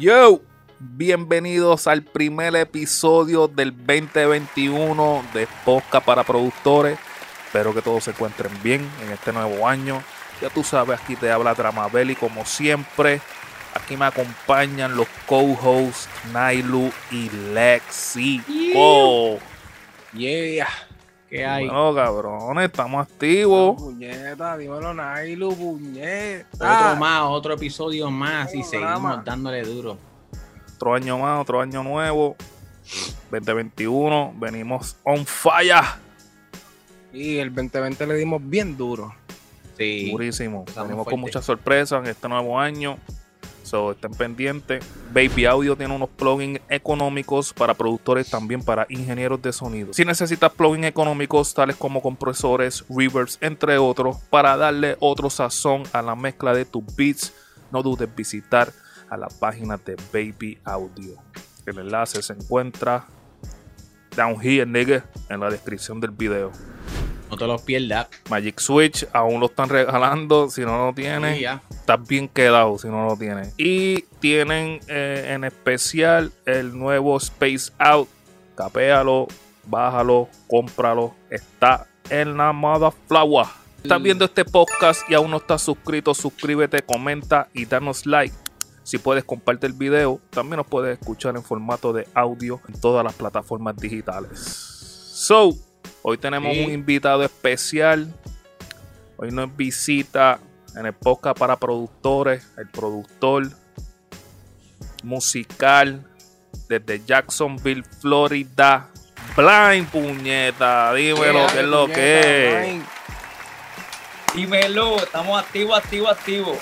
Yo, bienvenidos al primer episodio del 2021 de Posca para Productores. Espero que todos se encuentren bien en este nuevo año. Ya tú sabes, aquí te habla Dramabel y como siempre, aquí me acompañan los co-hosts Nailu y Lexi. Oh, Yeah. ¿Qué hay? bueno, cabrones, estamos activos. Puñeta, dímelo, Nailu, puñeta. Otro más, otro episodio más y drama. seguimos dándole duro. Otro año más, otro año nuevo. 2021, venimos on fire. Y el 2020 le dimos bien duro. Sí. Durísimo. Venimos con muchas sorpresas en este nuevo año. So, estén pendientes. Baby Audio tiene unos plugins económicos para productores, también para ingenieros de sonido. Si necesitas plugins económicos tales como compresores, reverbs, entre otros, para darle otro sazón a la mezcla de tus beats, no dudes visitar a la página de Baby Audio. El enlace se encuentra down here, nigga, en la descripción del video. No te los pierdas. Magic Switch aún lo están regalando. Si no lo tienes, Sí, estás bien quedado si no lo tienes. Y tienen eh, en especial el nuevo Space Out. Capéalo, bájalo, cómpralo. Está en la Motherflower. Estás viendo este podcast y aún no estás suscrito, suscríbete, comenta y danos like. Si puedes comparte el video, también nos puedes escuchar en formato de audio en todas las plataformas digitales. So, hoy tenemos Sí. un invitado especial. Hoy nos visita en el podcast para productores, el productor musical desde Jacksonville, Florida. Blind puñeta, dímelo qué es lo Puñeta, que es. man. Dímelo, estamos activos, activos, activos.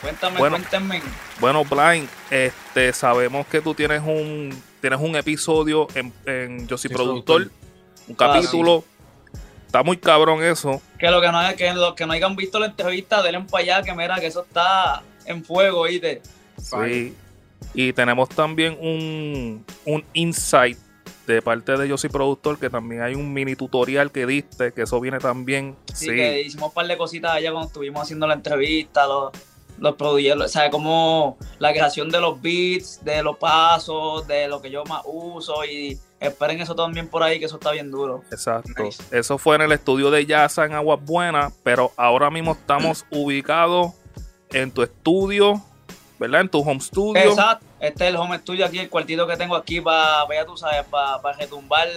Cuéntame, Bueno. cuéntame. Bueno, Blind, este, sabemos que tú tienes un tienes un episodio en, en Yo soy Sí, productor, productor. Un capítulo. Está muy cabrón eso. Que lo que no que los que no hayan visto la entrevista, denle para allá, que mira que eso está en fuego, ¿oíste? Sí. Y tenemos también un, un insight de parte de Yo soy productor, que también hay un mini tutorial que diste, que eso viene también. Así Sí. que hicimos un par de cositas allá cuando estuvimos haciendo la entrevista, los, los produjeron, o sea, como la creación de los beats, de los pasos, de lo que yo más uso y esperen eso también por ahí, que eso está bien duro. Exacto. Nice. Eso fue en el estudio de Yaza en Aguas Buenas, pero ahora mismo estamos ubicados en tu estudio, ¿verdad? En tu home studio. Exacto. Este es el home studio aquí, el cuartito que tengo aquí para, ya tú sabes, para retumbar,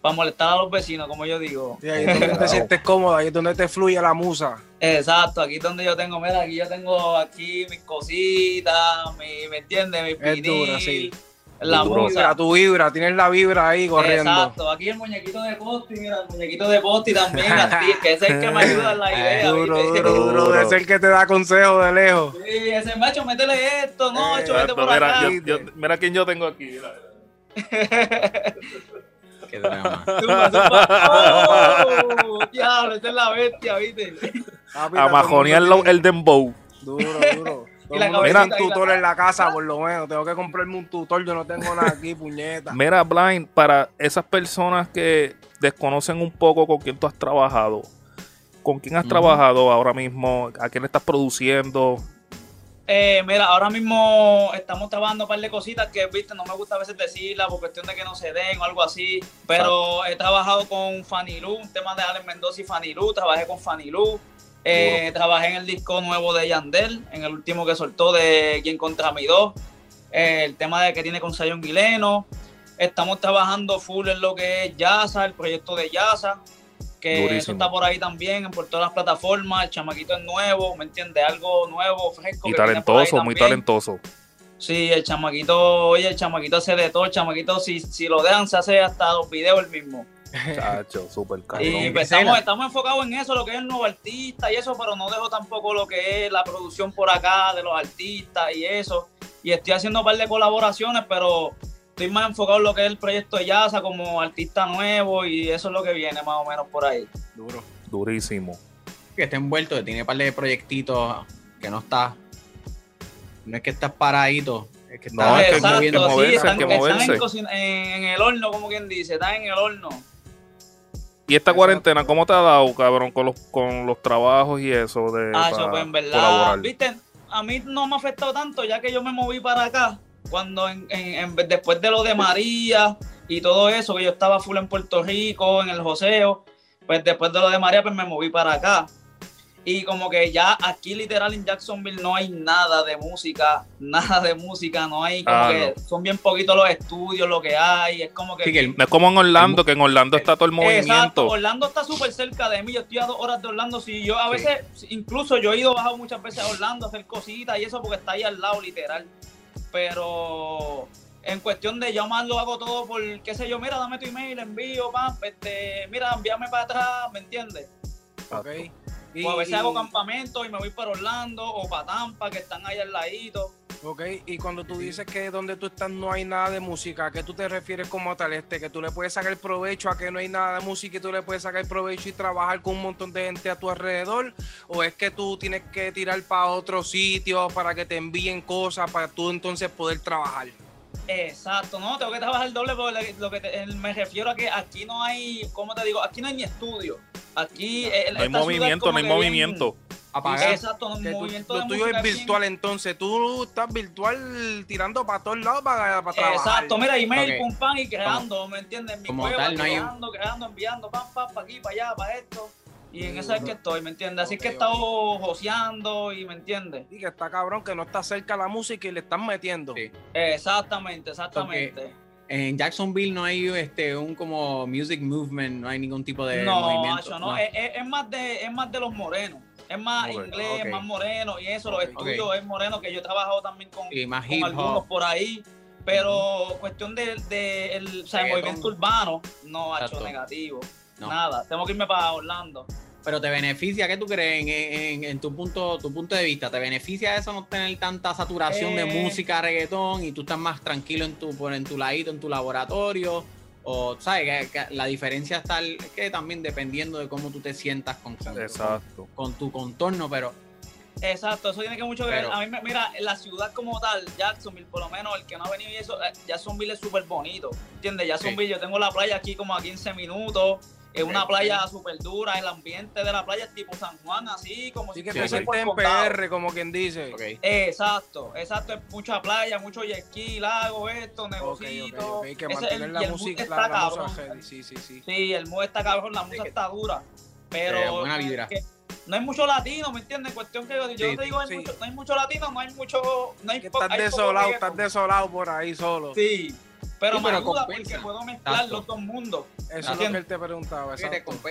para molestar a los vecinos, como yo digo. Sí, ahí es donde te sientes cómodo, ahí es donde te fluye la musa. Exacto, aquí es donde yo tengo, mira, aquí yo tengo aquí mis cositas, mi, ¿me entiendes? Mi Es dura, vinil, sí. La Duro. Vibra, tu vibra, tienes la vibra ahí corriendo. Exacto, aquí el muñequito de Posti, mira, el muñequito de Posti también, así, que ese es el que me ayuda en la idea. Duro, ¿viste? duro, duro, Duro. Es el que te da consejo de lejos. Sí, ese macho, métele esto, no, Eh, hecho, vete por mira, acá. yo- yo- mira quién yo tengo aquí. mira. Qué drama. Zumba, zumba. ¡Oh! Diablo, esa es la bestia, ¿viste? A majonear el dembow. Duro, tiene un tutor en la casa, por lo menos. Tengo que comprarme un tutor, yo no tengo nada aquí, puñeta. Mira, Blind, para esas personas que desconocen un poco con quién tú has trabajado, ¿con quién has trabajado ahora mismo? ¿A quién estás produciendo? Eh, mira, ahora mismo estamos trabajando un par de cositas que, viste, no me gusta a veces decirlas por cuestión de que no se den o algo así. Pero he trabajado con Fanny Lu, un tema de Alex Mendoza y Fanny Lu. Trabajé con Fanny Lu. Eh, trabajé en el disco nuevo de Yandel, en el último que soltó de Quien contra mi dos. Eh, el tema de que tiene con Sayon Guileno. Estamos trabajando full en lo que es Yaza, el proyecto de Yaza. Que Durísimo. eso está por ahí también, por todas las plataformas. El chamaquito es nuevo, ¿me entiendes? Algo nuevo, fresco. Y que talentoso, muy talentoso. Sí, el chamaquito, oye, el chamaquito hace de todo. El chamaquito, si, si lo dejan, se hace hasta los videos el mismo. Chacho, súper cabrón. Y pues, estamos, estamos enfocados en eso, lo que es el nuevo artista y eso, pero no dejo tampoco lo que es la producción por acá de los artistas y eso. Y estoy haciendo un par de colaboraciones, pero estoy más enfocado en lo que es el proyecto de Yaza como artista nuevo y eso es lo que viene más o menos por ahí. Duro. Durísimo. Que está envuelto, que tiene un par de proyectitos que no está. No es que estás paradito, es que No, estás es que Exacto, sí, están, que moverse. en- en el horno, como quien dice, están en el horno. ¿Y esta Exacto. cuarentena cómo te ha dado, cabrón, con los, con los trabajos y eso de Ah, pa- eso, pues en verdad, colaborar? viste, a mí no me ha afectado tanto ya que yo me moví para acá. Cuando en, en- en- después de lo de María y todo eso, que yo estaba full en Puerto Rico, en el joseo, pues después de lo de María, pues me moví para acá. Y como que ya aquí literal en Jacksonville no hay nada de música, nada de música, no hay como Ah, que son bien poquitos los estudios, lo que hay, es como que... Sí, que es como en Orlando, que en Orlando está todo el Exacto, movimiento. Orlando está súper cerca de mí, yo estoy a dos horas de Orlando, si yo a Sí. veces, incluso yo he ido bajado muchas veces a Orlando a hacer cositas y eso porque está ahí al lado literal, pero en cuestión de yo más lo hago todo por, qué sé yo, mira, dame tu email, envío, pam, este, mira, envíame para atrás, ¿me entiendes? Ok. Y, O a veces y- hago campamento y me voy para Orlando o para Tampa, que están ahí al ladito. ok, y cuando tú dices que donde tú estás no hay nada de música, ¿a qué tú te refieres como tal? Este, que tú le puedes sacar provecho a que no hay nada de música y tú le puedes sacar provecho y trabajar con un montón de gente a tu alrededor, o es que tú tienes que tirar para otro sitio para que te envíen cosas para tú entonces poder trabajar. Exacto, no, tengo que trabajar doble porque lo que te- me refiero a que aquí no hay, ¿cómo te digo? Aquí no hay ni estudio. Aquí eh, No hay movimiento, no hay bien- movimiento. apagar. Exacto, no, Que tú- movimiento lo de tuyo es bien- virtual, entonces tú estás virtual tirando para todos lados para, para trabajar. Exacto, mira, email, Ok. pum, pam, y creando, ¿me entiendes? Mi como cueva, tal, no hay- creando, creando, enviando, pam, pam, para aquí, para allá, para esto. Y en esa es que estoy, ¿me entiendes? Así Ok, que he estado joseando y, ¿me entiendes? Y que está cabrón que no está cerca la música y le están metiendo. Sí. Exactamente, exactamente. En Jacksonville no hay este un como music movement, no hay ningún tipo de no, movimiento. macho, no, Es, es- es más de, es más de los morenos. Es más Ok, inglés, ok. es más moreno y eso, los estudios es moreno, que yo he trabajado también con, más con algunos por ahí. Pero cuestión de, de el, o sea, el movimiento urbano, no ha hecho negativo. No. Nada, tengo que irme para Orlando. Pero te beneficia, ¿qué tú crees en, en- en tu punto tu punto de vista? ¿Te beneficia eso no tener tanta saturación de Eh. música, reggaetón y tú estás más tranquilo en tu por en tu ladito, en tu laboratorio? O, ¿sabes? Que, que la diferencia está el- es que también dependiendo de cómo tú te sientas con, con, Exacto. con tu contorno, pero Exacto, eso tiene que mucho que ver. Pero- A mí, me- mira, la ciudad como tal, Jacksonville, por lo menos el que no ha venido y eso, eh, Jacksonville es súper bonito. ¿Entiendes? Jacksonville, yo tengo la playa aquí como a 15 minutos. Es una playa súper dura. El ambiente de la playa es tipo San Juan, así como Así si que Sí, sí. sientes en. PR, como quien dice. Exacto, exacto. Es mucha playa, mucho jet ski, lago, esto, Ok, negocito. ok, ok. Que mantener el- la música, la, está la heavy, Sí, sí, sí. Sí, el mood está cabrón, la música está dura. Pero Eh, buena vibra. que no hay mucho latino, ¿me entiendes? Cuestión que yo, yo Sí, te digo, hay sí. mucho- no hay mucho latino, no hay mucho. No hay Que estás desolado, estás desolado por ahí solo. Sí, pero Sí, me pero ayuda compensa. porque puedo mezclar Exacto. los dos mundos. Eso es lo que él te preguntaba. Esa-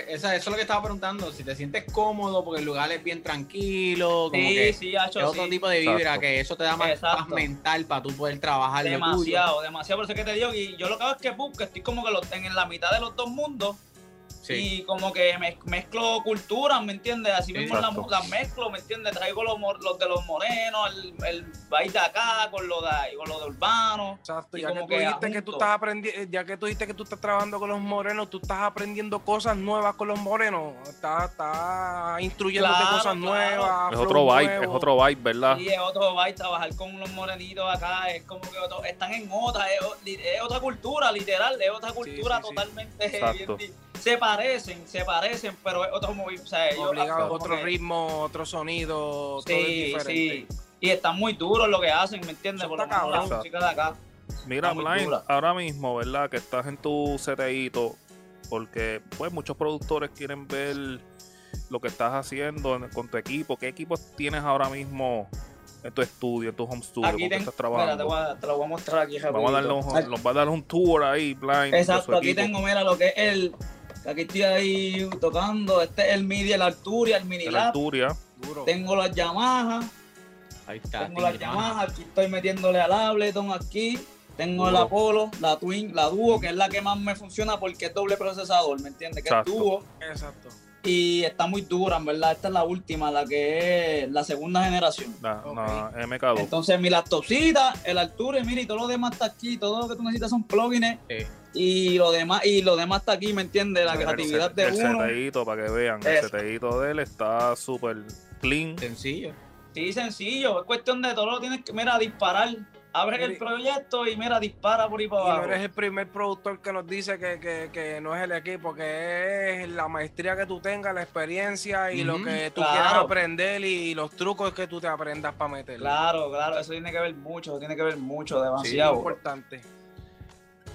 eso es lo que estaba preguntando. Si te sientes cómodo porque el lugar es bien tranquilo, como Sí, que sí, hacho, es otro sí. tipo de vibra, Exacto. que eso te da más Exacto. paz mental para tú poder trabajar lo tuyo. Demasiado, demasiado. Por eso es que te digo, y yo lo que hago es que, pum, que estoy como que los- en la mitad de los dos mundos Sí. y como que mez- mezclo culturas, ¿me entiendes? Así Sí, mismo las las mezclo, ¿me entiendes? Traigo los, de los morenos, el, el baile de acá con lo de, con lo de urbano. Exacto, Y ya que como tú que dijiste que tú estás aprendiendo, ya que tú dijiste que tú estás trabajando con los morenos, tú estás aprendiendo cosas nuevas con los morenos, estás, estás instruyéndote Claro, cosas claro. nuevas. Es otro vibe, nuevo. es otro vibe, ¿verdad? Y es otro baile, trabajar con los morenitos acá, es como que otro- están en otra, es, otra cultura, literal, es otra cultura sí, sí. totalmente Exacto. bien Se parecen, se parecen, pero es otro movimiento. O sea, ellos Obligado, otro que- ritmo, otro sonido, todo es Sí, diferente. sí. Y están muy duros lo que hacen, ¿me entiendes? Por lo menos la música de acá. Mira, Blind, ahora mismo, ¿verdad? Que estás en tu seteíto, porque pues muchos productores quieren ver lo que estás haciendo en- con tu equipo. ¿Qué equipos tienes ahora mismo en tu estudio, en tu home studio, Aquí tengo, estás mira, te, trabajando? voy a- te lo voy a mostrar aquí. Vamos a darle un, nos va a dar un tour ahí, Blind. Exacto, aquí equipo. tengo, mira, lo que es el. Aquí estoy ahí tocando. Este es el MIDI, el Arturia, el Mini El Lab. Arturia. Duro. Tengo las Yamaha. Ahí está. Tengo las Yamaha. Aquí estoy metiéndole al Ableton aquí. Tengo Duro. la Apollo, la Twin, la Duo, que es la que más me funciona porque es doble procesador, ¿me entiendes? Que Exacto. es Duo. Exacto. Y está muy dura, en verdad. Esta es la última, la que es la segunda generación. La, Ok. la MK2. Entonces, mi laptopcita, el Arturia, mira, y todo lo demás está aquí. Todo lo que tú necesitas son plugins. Sí. Y lo demás, y lo demás está aquí, ¿me entiendes? La El creatividad set- de el uno. seteíto, para que vean. El seteíto de él está súper clean. Sencillo. Sí, sencillo. Es cuestión de todo lo tienes que, mira, disparar abres el proyecto y mira, dispara por ahí para Y no abajo. eres el primer productor que nos dice que, que- que no es el equipo, que es la maestría que tú tengas, la experiencia y lo que tú claro. quieras aprender y, los trucos que tú te aprendas para meterle. Claro, claro, eso tiene que ver mucho, eso tiene que ver mucho, Sí, demasiado. importante.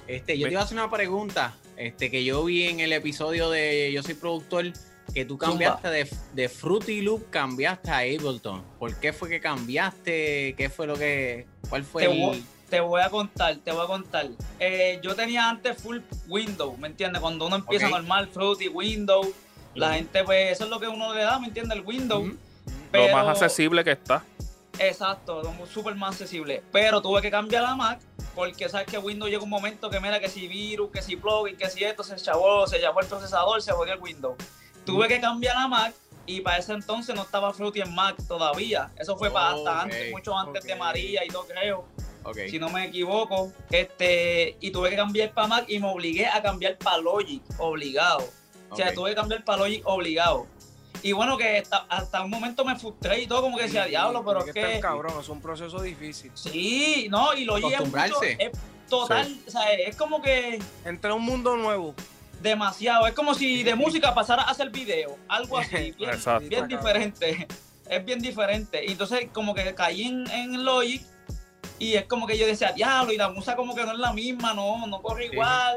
Este, yo te iba a hacer una pregunta. Este, que yo vi en el episodio de Yo soy productor, que tú cambiaste de, de Fruity Loop, cambiaste a Ableton. ¿Por qué fue que cambiaste? ¿Qué fue lo que. ¿Cuál fue Te el. voy, te voy a contar, te voy a contar. Eh, yo tenía antes full Windows, ¿me entiendes? Cuando uno empieza Ok. normal, Fruity, Windows, la gente, pues, eso es lo que uno le da, ¿me entiendes? El Windows. Pero- Lo más accesible que está. Exacto, súper más accesible. Pero tuve que cambiar a Mac porque sabes que Windows llega un momento que mira que si virus, que si plugin, que si esto se chavó, se llamó el procesador, se jodió el Windows. Tuve que cambiar a Mac y para ese entonces no estaba Fruity en Mac todavía. Eso fue para hasta antes, mucho antes de. María y todo creo, si no me equivoco. Este, y tuve que cambiar para Mac y me obligué a cambiar para Logic, obligado. O sea, tuve que cambiar para Logic obligado. Y bueno, que hasta, hasta un momento me frustré y todo, como que decía, diablo, pero es que cabrón, es un proceso difícil. Sí, no, y lo llevo es total, o sea, es como que Entra a un mundo nuevo. Demasiado, es como si de música pasara a hacer video, algo así, bien, bien diferente, es bien diferente. Y entonces como que caí en, en Logic y es como que yo decía, diablo, y la música como que no es la misma, no, no corre Sí. igual.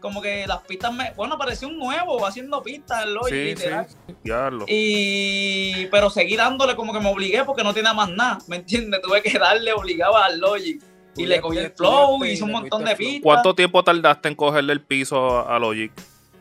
Como que las pistas me. Bueno, parecía un nuevo haciendo pistas en Logic, Sí, literal. sí. Diablo. Y pero seguí dándole como que me obligué porque no tenía más nada, ¿me entiendes? Tuve que darle obligado al Logic. Y le cogí el flow, y hice un montón de pistas. ¿Cuánto tiempo tardaste en cogerle el piso a Logic?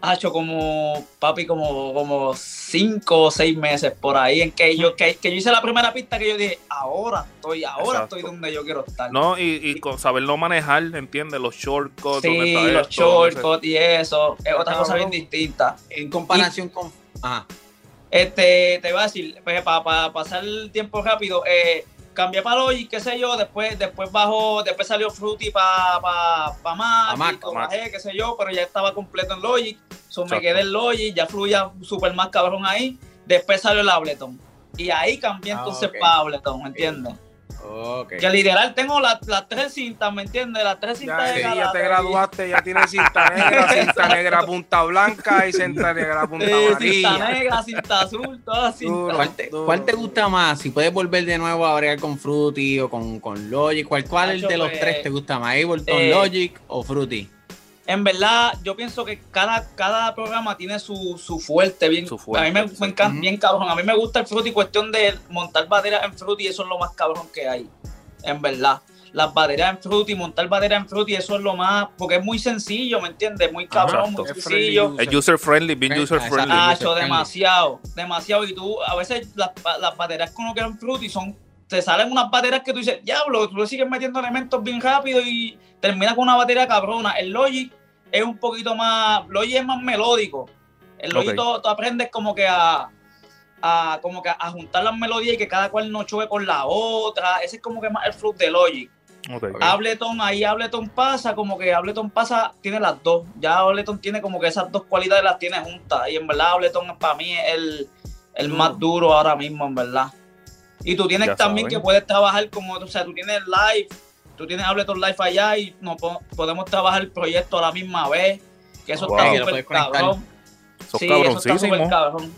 Ha hecho como, papi, como, como cinco o seis meses por ahí en que yo, que, que yo hice la primera pista que yo dije, ahora estoy, ahora Exacto. estoy donde yo quiero estar. No, y, y con saberlo manejar, ¿entiendes? Los shortcuts, dónde sí, está los shortcuts y eso, es otra cosa bien distinta. En comparación con. Ajá. Este, te voy a decir, pues, para pasar el tiempo rápido, eh, cambié para Logic, qué sé yo, después, después bajó, después salió Fruity para pa, pa Mac, Pa' Mac, y lo pa' Mac. bajé, qué sé yo, pero ya estaba completo en Logic, so me quedé en Logic, ya fluía súper más cabrón ahí, después salió el Ableton, y ahí cambié Ah, entonces ok. para Ableton, ¿me entiendes? Ok. Que literal tengo las las tres cintas, ¿me entiendes? Las tres cintas Ya, de sí, cada- ya te graduaste, ya tienes cinta negra, cinta negra punta blanca y cinta negra punta Sí, cinta amarilla. negra, cinta azul, todas cintas. Duro. ¿Cuál te, Duro, cuál te duro. gusta más? Si puedes volver de nuevo a bregar con Fruity o con, con Logic, ¿cuál, cuál Nacho, de los pues, tres te gusta más? ¿Ableton, eh, Logic o Fruity? En verdad, yo pienso que cada, cada programa tiene su, su fuerte. Bien, Su fuerte, a mí me, sí. me encanta, bien cabrón. A mí me gusta el Fruity, cuestión de montar baterías en Fruity, eso es lo más cabrón que hay. En verdad. Las baterías en Fruity, montar baterías en Fruity, eso es lo más. Porque es muy sencillo, ¿me entiendes? Muy cabrón, Exacto. muy Es sencillo. Es user friendly, bien user friendly. Ah, user yo friendly. demasiado, demasiado. Y tú, a veces las, las baterías que uno quiere en Fruity son. Te salen unas baterías que tú dices, diablo, tú le sigues metiendo elementos bien rápido y termina con una batería cabrona. El Logic es un poquito más. Logic es más melódico. El Logic Ok. tú, tú aprendes como que a. a como que a juntar las melodías y que cada cual no choque con la otra. Ese es como que más el fruit de Logic. Ok. Ok. Ableton, ahí Ableton pasa, como que Ableton pasa, tiene las dos. Ya Ableton tiene como que esas dos cualidades las tiene juntas. Y en verdad Ableton para mí es el, el más duro ahora mismo, en verdad. Y tú tienes Ya también saben. que puedes trabajar como, o sea, tú tienes live, tú tienes Ableton Live allá y no po- podemos trabajar el proyecto a la misma vez. Que eso Wow. está súper cabrón. Sos Sí, eso está súper cabroncísimo. cabrón.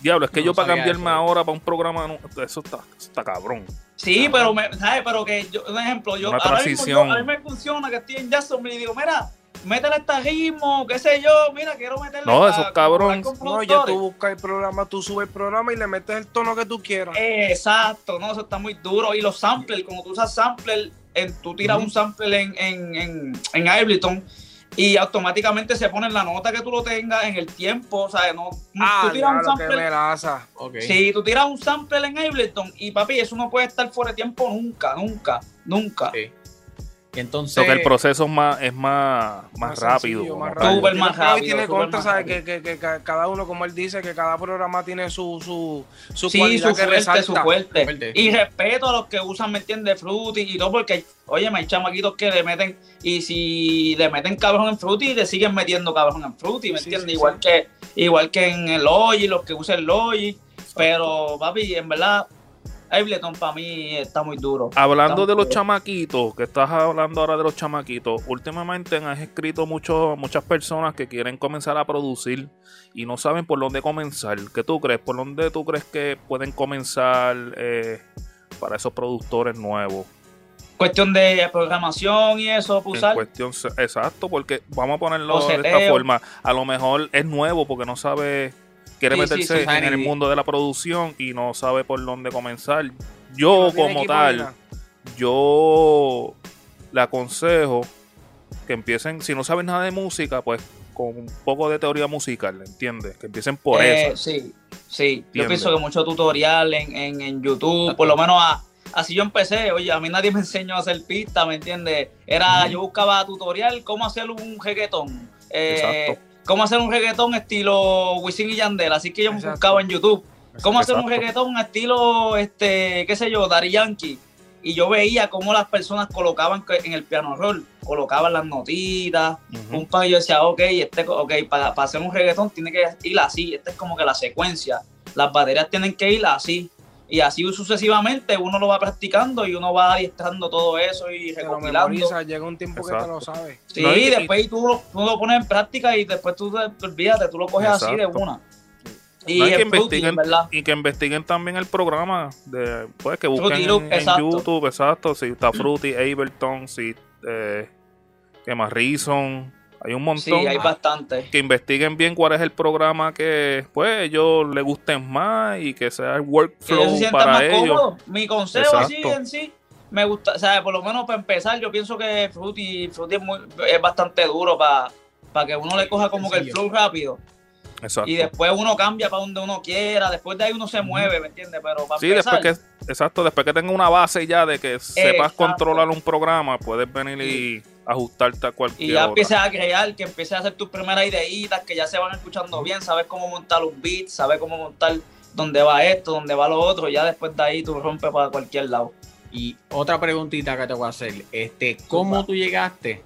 Diablo, es que No yo para cambiarme eso. ahora para un programa, no, eso está, eso está cabrón. Sí, pero, me, ¿sabes? Pero que yo, un ejemplo, yo Una ahora mismo yo- a mí me funciona que estoy en Jacksonville y digo, mira, métele este ritmo, qué sé yo, mira, quiero meterle. No, pa- eso es pa- cabrón. con No, ya tú buscas el programa, tú subes el programa y le metes el tono que tú quieras. Exacto, no, eso está muy duro. Y los samplers, como tú usas sampler, en, tú tiras un sampler en, en, en, en Ableton y automáticamente se pone la nota que tú lo tengas en el tiempo, o sea, no, Ah, tú tiras un lo que sampler melaza. Ok. Si tú tiras un sample en Ableton y papi, eso no puede estar fuera de tiempo nunca, nunca, nunca. Sí. Entonces. Que el proceso es más, es más, más, rápido. sencillo, más rápido. Súper Tiene más rápido, contra, ¿sabes? Que, que, que ca- cada uno, como él dice, que cada programa tiene su, su, su Sí, cualidad su que fuerte, resalta. su fuerte. Y respeto a los que usan, ¿me entiendes? Fruity y todo, porque, oye, hay chamaquitos que le meten, y si le meten cabrón en Fruity, le siguen metiendo cabrón en Fruity, ¿me Sí, entiendes? sí, igual, sí. Que, igual que en el Logic, los que usan el Logic. Pero, papi, en verdad, Ableton para mí está muy duro. Hablando de los duro. chamaquitos, que estás hablando ahora de los chamaquitos, últimamente han escrito mucho, muchas personas que quieren comenzar a producir y no saben por dónde comenzar. ¿Qué tú crees? ¿Por dónde tú crees que pueden comenzar eh, para esos productores nuevos? Cuestión de programación y eso, En usar. cuestión, exacto, porque vamos a ponerlo de esta forma. A lo mejor es nuevo porque no sabe, quiere Sí, meterse sí, en el mundo de la producción y no sabe por dónde comenzar. Yo No como tal, yo le aconsejo que empiecen, si no saben nada de música, pues con un poco de teoría musical, ¿entiendes? Que empiecen por Eh, eso. Sí, sí. Yo pienso que mucho tutorial en, en, en YouTube, por lo menos a- así yo empecé. Oye, a mí nadie me enseñó a hacer pista, ¿me entiendes? Era, yo buscaba tutorial, cómo hacer un reggaetón. eh, Exacto. Cómo hacer un reggaetón estilo Wisin y Yandel. Así que yo me buscaba en YouTube. ¿Cómo hacer un reggaetón estilo, este, qué sé yo, Daddy Yankee? Y yo veía cómo las personas colocaban en el piano roll, colocaban las notitas, Ujú. un pan y yo decía, ok, este, ok, para, para hacer un reggaetón tiene que ir así, esta es como que la secuencia, las baterías tienen que ir así, y así sucesivamente uno lo va practicando y uno va adiestrando todo eso y recopilando. memoriza, llega un tiempo que te lo sabes. Sí, No, y- después tú lo, tú lo pones en práctica y después tú te, olvídate, tú lo coges así de una. Y No, y que investiguen, ¿verdad? y que investiguen también el programa de pues que busquen en, en exacto. YouTube exacto si está Fruity Ableton si eh, que más Reason hay un Sí, montón hay bastante. que investiguen bien cuál es el programa que pues ellos les gusten más y que sea el Que ellos workflow se sientan para más ellos cómodos. Mi consejo así en sí, me gusta, o sea, por lo menos para empezar, yo pienso que Fruity, Fruity es, muy- es bastante duro para que uno le coja como que el flow rápido. exacto Y después uno cambia para donde uno quiera, después de ahí uno se mueve, ¿me entiendes? Pero para sí empezar, después que exacto después que tenga una base ya de que sepas Exacto. controlar un programa puedes venir y ajustarte a cualquier y ya hora. empieces a crear, que empieces a hacer tus primeras ideitas, que ya se van escuchando bien, sabes cómo montar un beat, sabes cómo montar dónde va esto, dónde va lo otro, y ya después de ahí tú rompes para cualquier lado. Y otra preguntita que te voy a hacer, este, ¿cómo tú llegaste?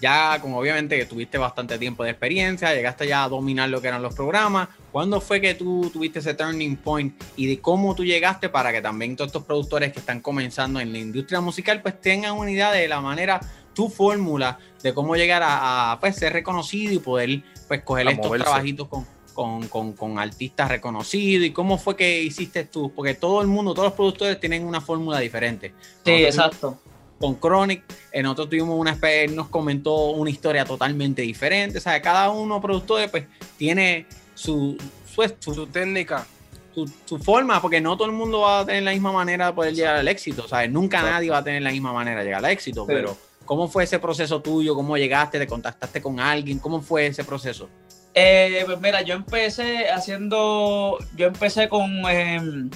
Ya, como obviamente que tuviste bastante tiempo de experiencia, llegaste ya a dominar lo que eran los programas. ¿Cuándo fue que tú tuviste ese turning point y de cómo tú llegaste para que también todos estos productores que están comenzando en la industria musical pues tengan una idea de la manera, tu fórmula de cómo llegar a, a, pues, ser reconocido y poder pues coger A estos moverse. trabajitos con, con, con, con artistas reconocidos y cómo fue que hiciste tú, porque todo el mundo, todos los productores tienen una fórmula diferente. Sí, Nosotros exacto. Con Chronic, eh, nosotros tuvimos una nos comentó una historia totalmente diferente, o sea, cada uno productor pues tiene su, su, su, Su técnica. su- su forma, porque no todo el mundo va a tener la misma manera de poder llegar al éxito, o sea, nunca Exacto. nadie va a tener la misma manera de llegar al éxito, Sí. pero ¿cómo fue ese proceso tuyo? ¿Cómo llegaste? ¿Te contactaste con alguien? ¿Cómo fue ese proceso? Eh, pues mira, yo empecé haciendo, yo empecé con, em,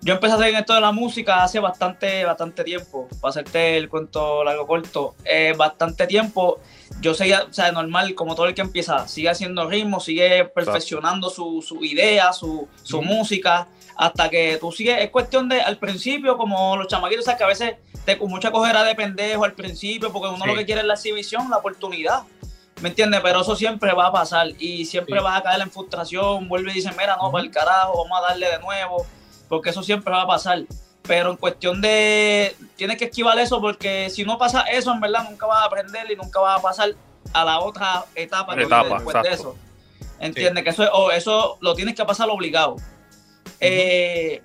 yo empecé a hacer esto de la música hace bastante, bastante tiempo, para hacerte el cuento largo corto, eh, bastante tiempo, yo seguía, o sea, normal, como todo el que empieza, sigue haciendo ritmo, sigue perfeccionando su, su idea, su, su música, hasta que tú sigues, es cuestión de, al principio, como los chamaquitos, sea, que a veces te con mucha cojera de pendejo al principio, porque uno Sí. lo que quiere es la exhibición, la oportunidad. ¿Me entiendes? Pero eso siempre va a pasar y siempre Sí. vas a caer en frustración. Vuelve y dice, mira, no, para el carajo, vamos a darle de nuevo, porque eso siempre va a pasar. Pero en cuestión de, tienes que esquivar eso porque si no pasa eso, en verdad nunca vas a aprender y nunca vas a pasar a la otra etapa, Etapa, después de eso. ¿Entiendes? Que eso, es- o eso lo tienes que pasar obligado. Eh,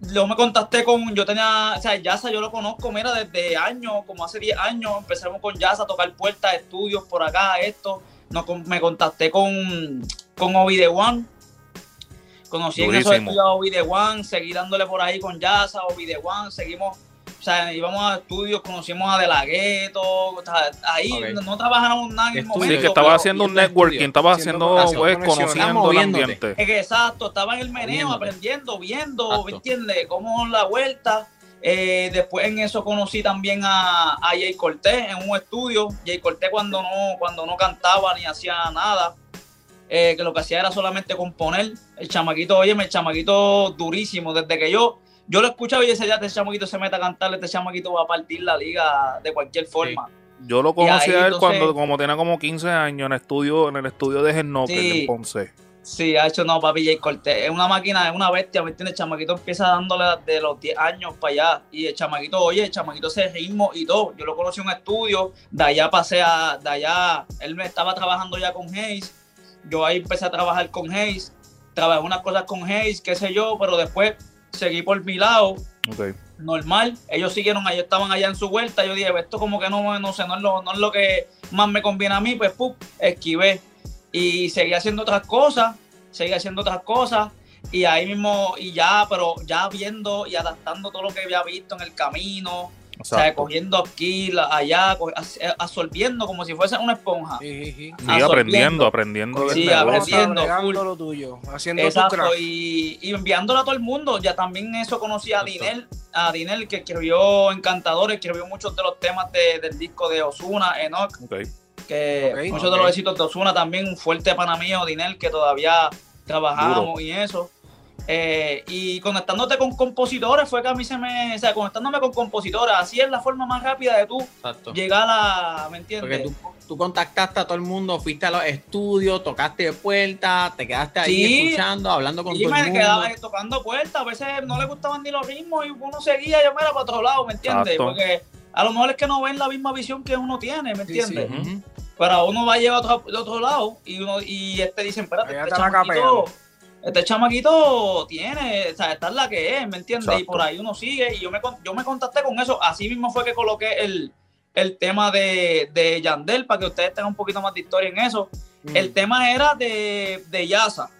yo me contacté con, yo tenía, o sea, Yasa yo lo conozco, mira, desde años, como hace 10 años, empezamos con Yasa a tocar puertas, estudios por acá, esto. No, me contacté con, con Obi One. Conocí en esos Durísimo. estudios a Obi One, seguí dándole por ahí con Yasa, Obi The One, seguimos, o sea, íbamos a estudios, conocimos a De La Ghetto, o sea, ahí no, no trabajamos nada en el Estudio. momento. Sí, que estaba pero- haciendo un networking, estaba haciendo pues, conociendo el Moviéndote. ambiente. Es que exacto, estaba en el meneo Moviéndote. aprendiendo, viendo, Exacto. ¿me entiendes? Cómo la vuelta. Eh, después en eso conocí también a, a Jay Cortés en un estudio. Jay Cortés cuando no, cuando no cantaba ni hacía nada, eh, que lo que hacía era solamente componer. El chamaquito, oye, el chamaquito durísimo. Desde que yo, yo lo escuchaba y decía, ya este chamaquito se mete a cantar, este chamaquito va a partir la liga de cualquier forma. Yo lo conocí ahí, a él entonces- cuando como tenía como 15 años en estudio en el estudio de Genoque Sí. en Ponce. Sí, ha hecho no, papi Jay Cortés. Es una máquina, es una bestia, ¿me entiendes? El chamaquito empieza dándole de los 10 años para allá. Y el chamaquito, oye, el chamaquito ese ritmo y todo. Yo lo conocí en un estudio, de allá pasé a, de allá, él me estaba trabajando ya con Hayes. Yo ahí empecé a trabajar con Hayes. Trabajé unas cosas con Hayes, qué sé yo, pero después seguí por mi lado. Normal, ellos siguieron, ellos estaban allá en su vuelta. Yo dije, esto como que no, no sé, no es, lo, no es lo que más me conviene a mí, pues pum, esquivé y seguí haciendo otras cosas, seguí haciendo otras cosas y ahí mismo, y ya, pero ya viendo y adaptando todo lo que había visto en el camino, o sea, cogiendo aquí, la- allá, eh, absorbiendo como si fuese una esponja. Sí, sí, sí. Y aprendiendo, aprendiendo Sí, negocio. aprendiendo. Lo tuyo, haciendo tu Exacto, craft. y, y enviándolo a todo el mundo. Ya también eso conocí a Exacto. Dinel, a Dinel que escribió Encantadores, escribió muchos de los temas de- del disco de Osuna, Enoch, que muchos de los éxitos de Osuna también, un fuerte pana mío, Dinel, que todavía trabajamos y eso. Eh, y conectándote con compositores fue que a mí se me, o sea, conectándome con compositores, así es la forma más rápida de tú Exacto. llegar a, ¿me Porque entiendes? tú, tú contactaste a todo el mundo, fuiste a los estudios, tocaste de puerta, te quedaste ahí Sí. escuchando, hablando con Y todo me el mundo. quedaba ahí tocando puertas, a veces no le gustaban ni los ritmos y uno seguía, yo me era para otro lado, ¿me entiendes? Exacto. Porque a lo mejor es que no ven la misma visión que uno tiene, ¿me Sí, sí. entiendes? Ujú. Pero uno va a llegar a otro, de otro lado y uno y este dicen, espérate, este está la chamaquito, este chamaquito tiene, o sea, esta es la que es, ¿me entiendes? Y por ahí uno sigue y yo me, con- yo me contacté con eso, así mismo fue que coloqué el, el tema de, de Yandel, para que ustedes tengan un poquito más de historia en eso. Mm. El tema era de, de Yasa.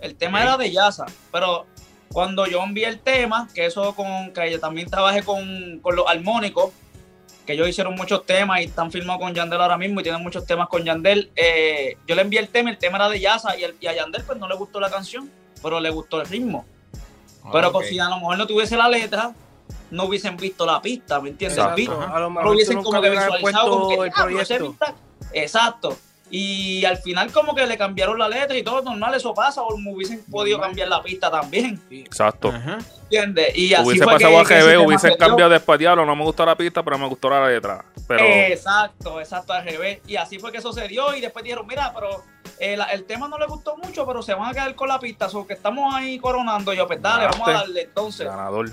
El tema era de Yasa. Pero cuando yo envié el tema, que eso con que yo también trabajé con, con los armónicos, que ellos hicieron muchos temas y están firmados con Yandel ahora mismo y tienen muchos temas con Yandel. eh, yo le envié el tema, el tema era de Yasa y, el- y a Yandel pues no le gustó la canción, pero le gustó el ritmo. Pero Ok. pues, si a lo mejor no tuviese la letra, no hubiesen visto la pista, ¿me entiendes? Exacto. A lo no mejor tú hubiesen como que visualizado como que, el "Diablo, ese proyecto. beat está-". Exacto. Y al final como que le cambiaron la letra y todo normal, eso pasa, o me hubiesen podido Normal. cambiar la pista también, Exacto. Ajá. ¿entiendes? Y así Hubiese fue pasado que, a GB, hubiesen cambiado después, diablo, no me gustó la pista, pero me gustó la letra. Pero Exacto, exacto, al revés. Y así fue que eso se dio y después dijeron, mira, pero eh, la- el tema no le gustó mucho, pero se van a quedar con la pista, so que estamos ahí coronando. Y yo, pues dale, vamos a darle entonces. ganador.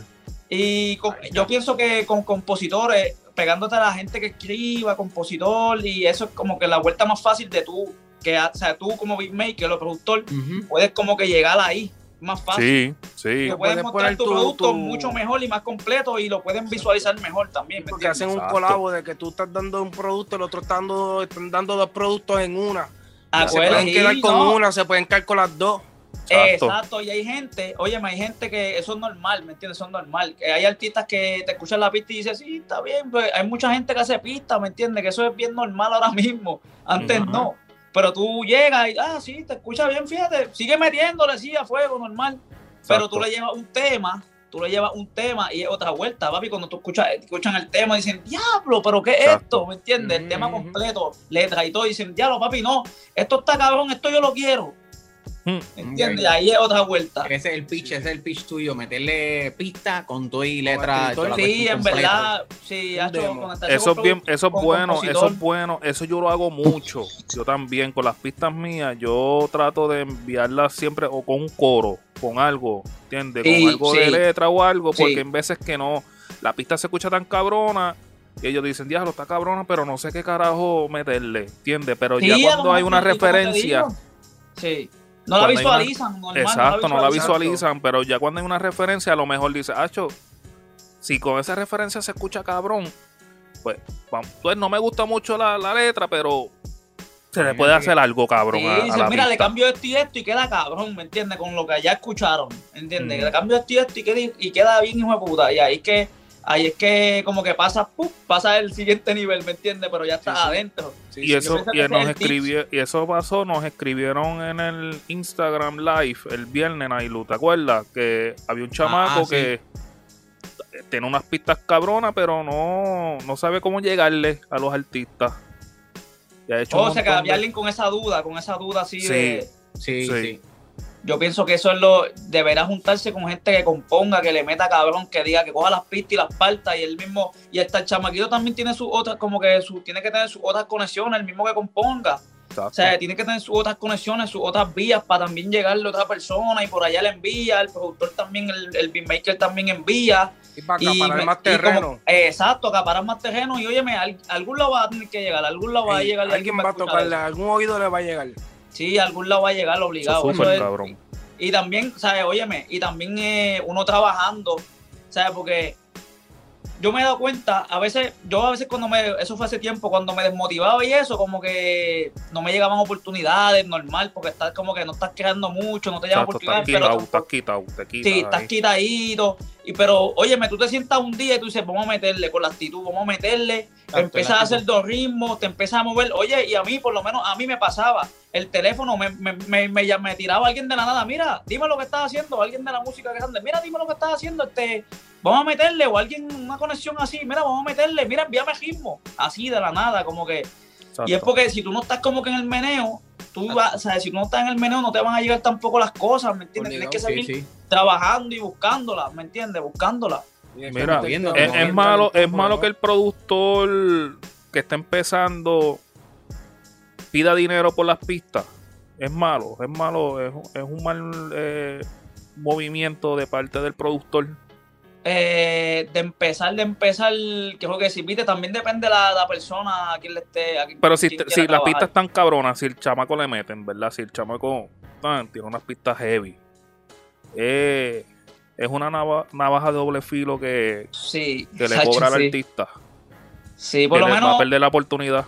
Y con- yo pienso que con compositores, pegándote a la gente que escriba, compositor, y eso es como que la vuelta más fácil de tú, que o sea, tú como beatmaker o productor, puedes como que llegar ahí, más fácil. Sí, sí. Puedes Puedes mostrar tu, tu- producto tu- mucho mejor y más completo y lo pueden visualizar mejor también. ¿me Porque entiendes? hacen un Exacto. colabo de que tú estás dando un producto, el otro está dando, están dando dos productos en una. se Acuérdate, pueden quedar y con no, una, se pueden quedar con las dos. Exacto. Exacto, y hay gente, oye, hay gente que eso es normal, ¿me entiendes? Eso es normal. Que hay artistas que te escuchan la pista y dicen, sí, está bien, pues hay mucha gente que hace pista, ¿me entiendes? Que eso es bien normal ahora mismo. Antes no. Pero tú llegas y, ah, sí, te escucha bien, fíjate, sigue metiéndole, sí, a fuego, normal. Pero tú le llevas un tema, tú le llevas un tema y es otra vuelta, papi. Cuando tú escuchas, escuchan el tema, dicen, diablo, pero ¿qué es Exacto. esto? ¿Me entiendes? El tema completo, letra y todo, y dicen, diablo, papi, no, esto está cabrón, esto yo lo quiero. ¿Me entiendes? Ahí es otra vuelta. Ese es el pitch, ese es el pitch tuyo, meterle pista con todo y letra. Sí, en verdad, sí, Eso es bien, eso es bueno, eso es bueno, eso yo lo hago mucho. Yo también con las pistas mías, yo trato de enviarlas siempre o con un coro, con algo, ¿entiendes? Sí, con algo de letra o algo, porque Sí. en veces que no, la pista se escucha tan cabrona y ellos dicen, diablo, está cabrona, pero no sé qué carajo meterle, ¿entiendes? Pero Sí, ya cuando hay una referencia, Sí. No la una- visualizan, normal, exacto, no la visualizan. visualizan, pero ya cuando hay una referencia, a lo mejor dice, Acho, si con esa referencia se escucha cabrón, pues, pues no me gusta mucho la, la letra, pero se le puede hacer algo cabrón Sí, a, a dicen, la mira, le pista". cambio esto y esto y queda cabrón, ¿me entiendes? Con lo que ya escucharon, ¿entiendes? Mm. Le cambio esto y esto y queda, y queda bien, hijo de puta. Y ahí es que, ahí es que como que pasa, ¡pum! pasa el siguiente nivel, ¿me entiendes? Pero ya está Sí, sí. adentro. Sí, Y eso, y nos es escribió, y eso pasó, nos escribieron en el Instagram Live el viernes, Nailu, ¿te acuerdas? Que había un chamaco ah, que tiene unas pistas cabronas, pero no, no sabe cómo llegarle a los artistas. Hecho un O sea, que había de- alguien con esa duda, con esa duda así Sí. de... Sí, Sí. Yo pienso que eso es lo. Deberá juntarse con gente que componga, que le meta cabrón, que diga, que coja las pistas y las partas y él mismo. Y hasta el chamaquito también tiene sus otras, como que su, tiene que tener sus otras conexiones, el mismo que componga. Exacto. O sea, tiene que tener sus otras conexiones, sus otras vías para también llegarle a otra persona y por allá le envía, el productor también, el, el beatmaker también envía. Y para acaparar más como- terreno. exacto, acaparar más terreno y óyeme, al- algún lado va a tener que llegar, algún lado va a llegar. y alguien va a tocarle, algún oído le va a llegar. Sí, algún lado va a llegar obligado. Eso es cabrón. y también, ¿sabes? Óyeme, y también eh, uno trabajando, ¿sabes? Porque yo me he dado cuenta, a veces, yo a veces cuando me, eso fue hace tiempo, cuando me desmotivaba y eso, como que no me llegaban oportunidades, normal, porque estás como que no estás creando mucho, no te llegan oportunidades, quitado, pero estás quitado, te quitas Sí, estás quitadito. Y pero, óyeme, tú te sientas un día y tú dices, vamos a meterle con la actitud, vamos a meterle, Exacto, empiezas a hacer dos ritmos, te empiezas a mover. Oye, y a mí, por lo menos, a mí me pasaba. El teléfono me, me, me, me, me tiraba alguien de la nada. Mira, dime lo que estás haciendo. Alguien de la música grande. Mira, dime lo que estás haciendo. Este, vamos a meterle. O alguien, una conexión así. Mira, vamos a meterle. Mira, envíame ritmo. Así de la nada, como que. Exacto. Y es porque si tú no estás como que en el meneo, tú vas, o sea, si tú no estás en el meneo, no te van a llegar tampoco las cosas, ¿me entiendes? Tienes que seguir sí. trabajando y buscándolas, ¿me entiendes? Buscándolas. Mira, es, malo, es malo que el productor que está empezando pida dinero por las pistas. Es malo, es malo, es, es un mal eh, movimiento de parte del productor. Eh, de empezar, de empezar, que creo que si viste, también depende la, la persona a quien le esté. A quien, Pero si, si las pistas están cabronas, si el chamaco le meten, ¿verdad? Si el chamaco ah, tiene unas pistas heavy, eh, es una nava- navaja de doble filo que, Sí, que le cobra al sí. artista. Sí, por que lo le va a menos, perder la oportunidad.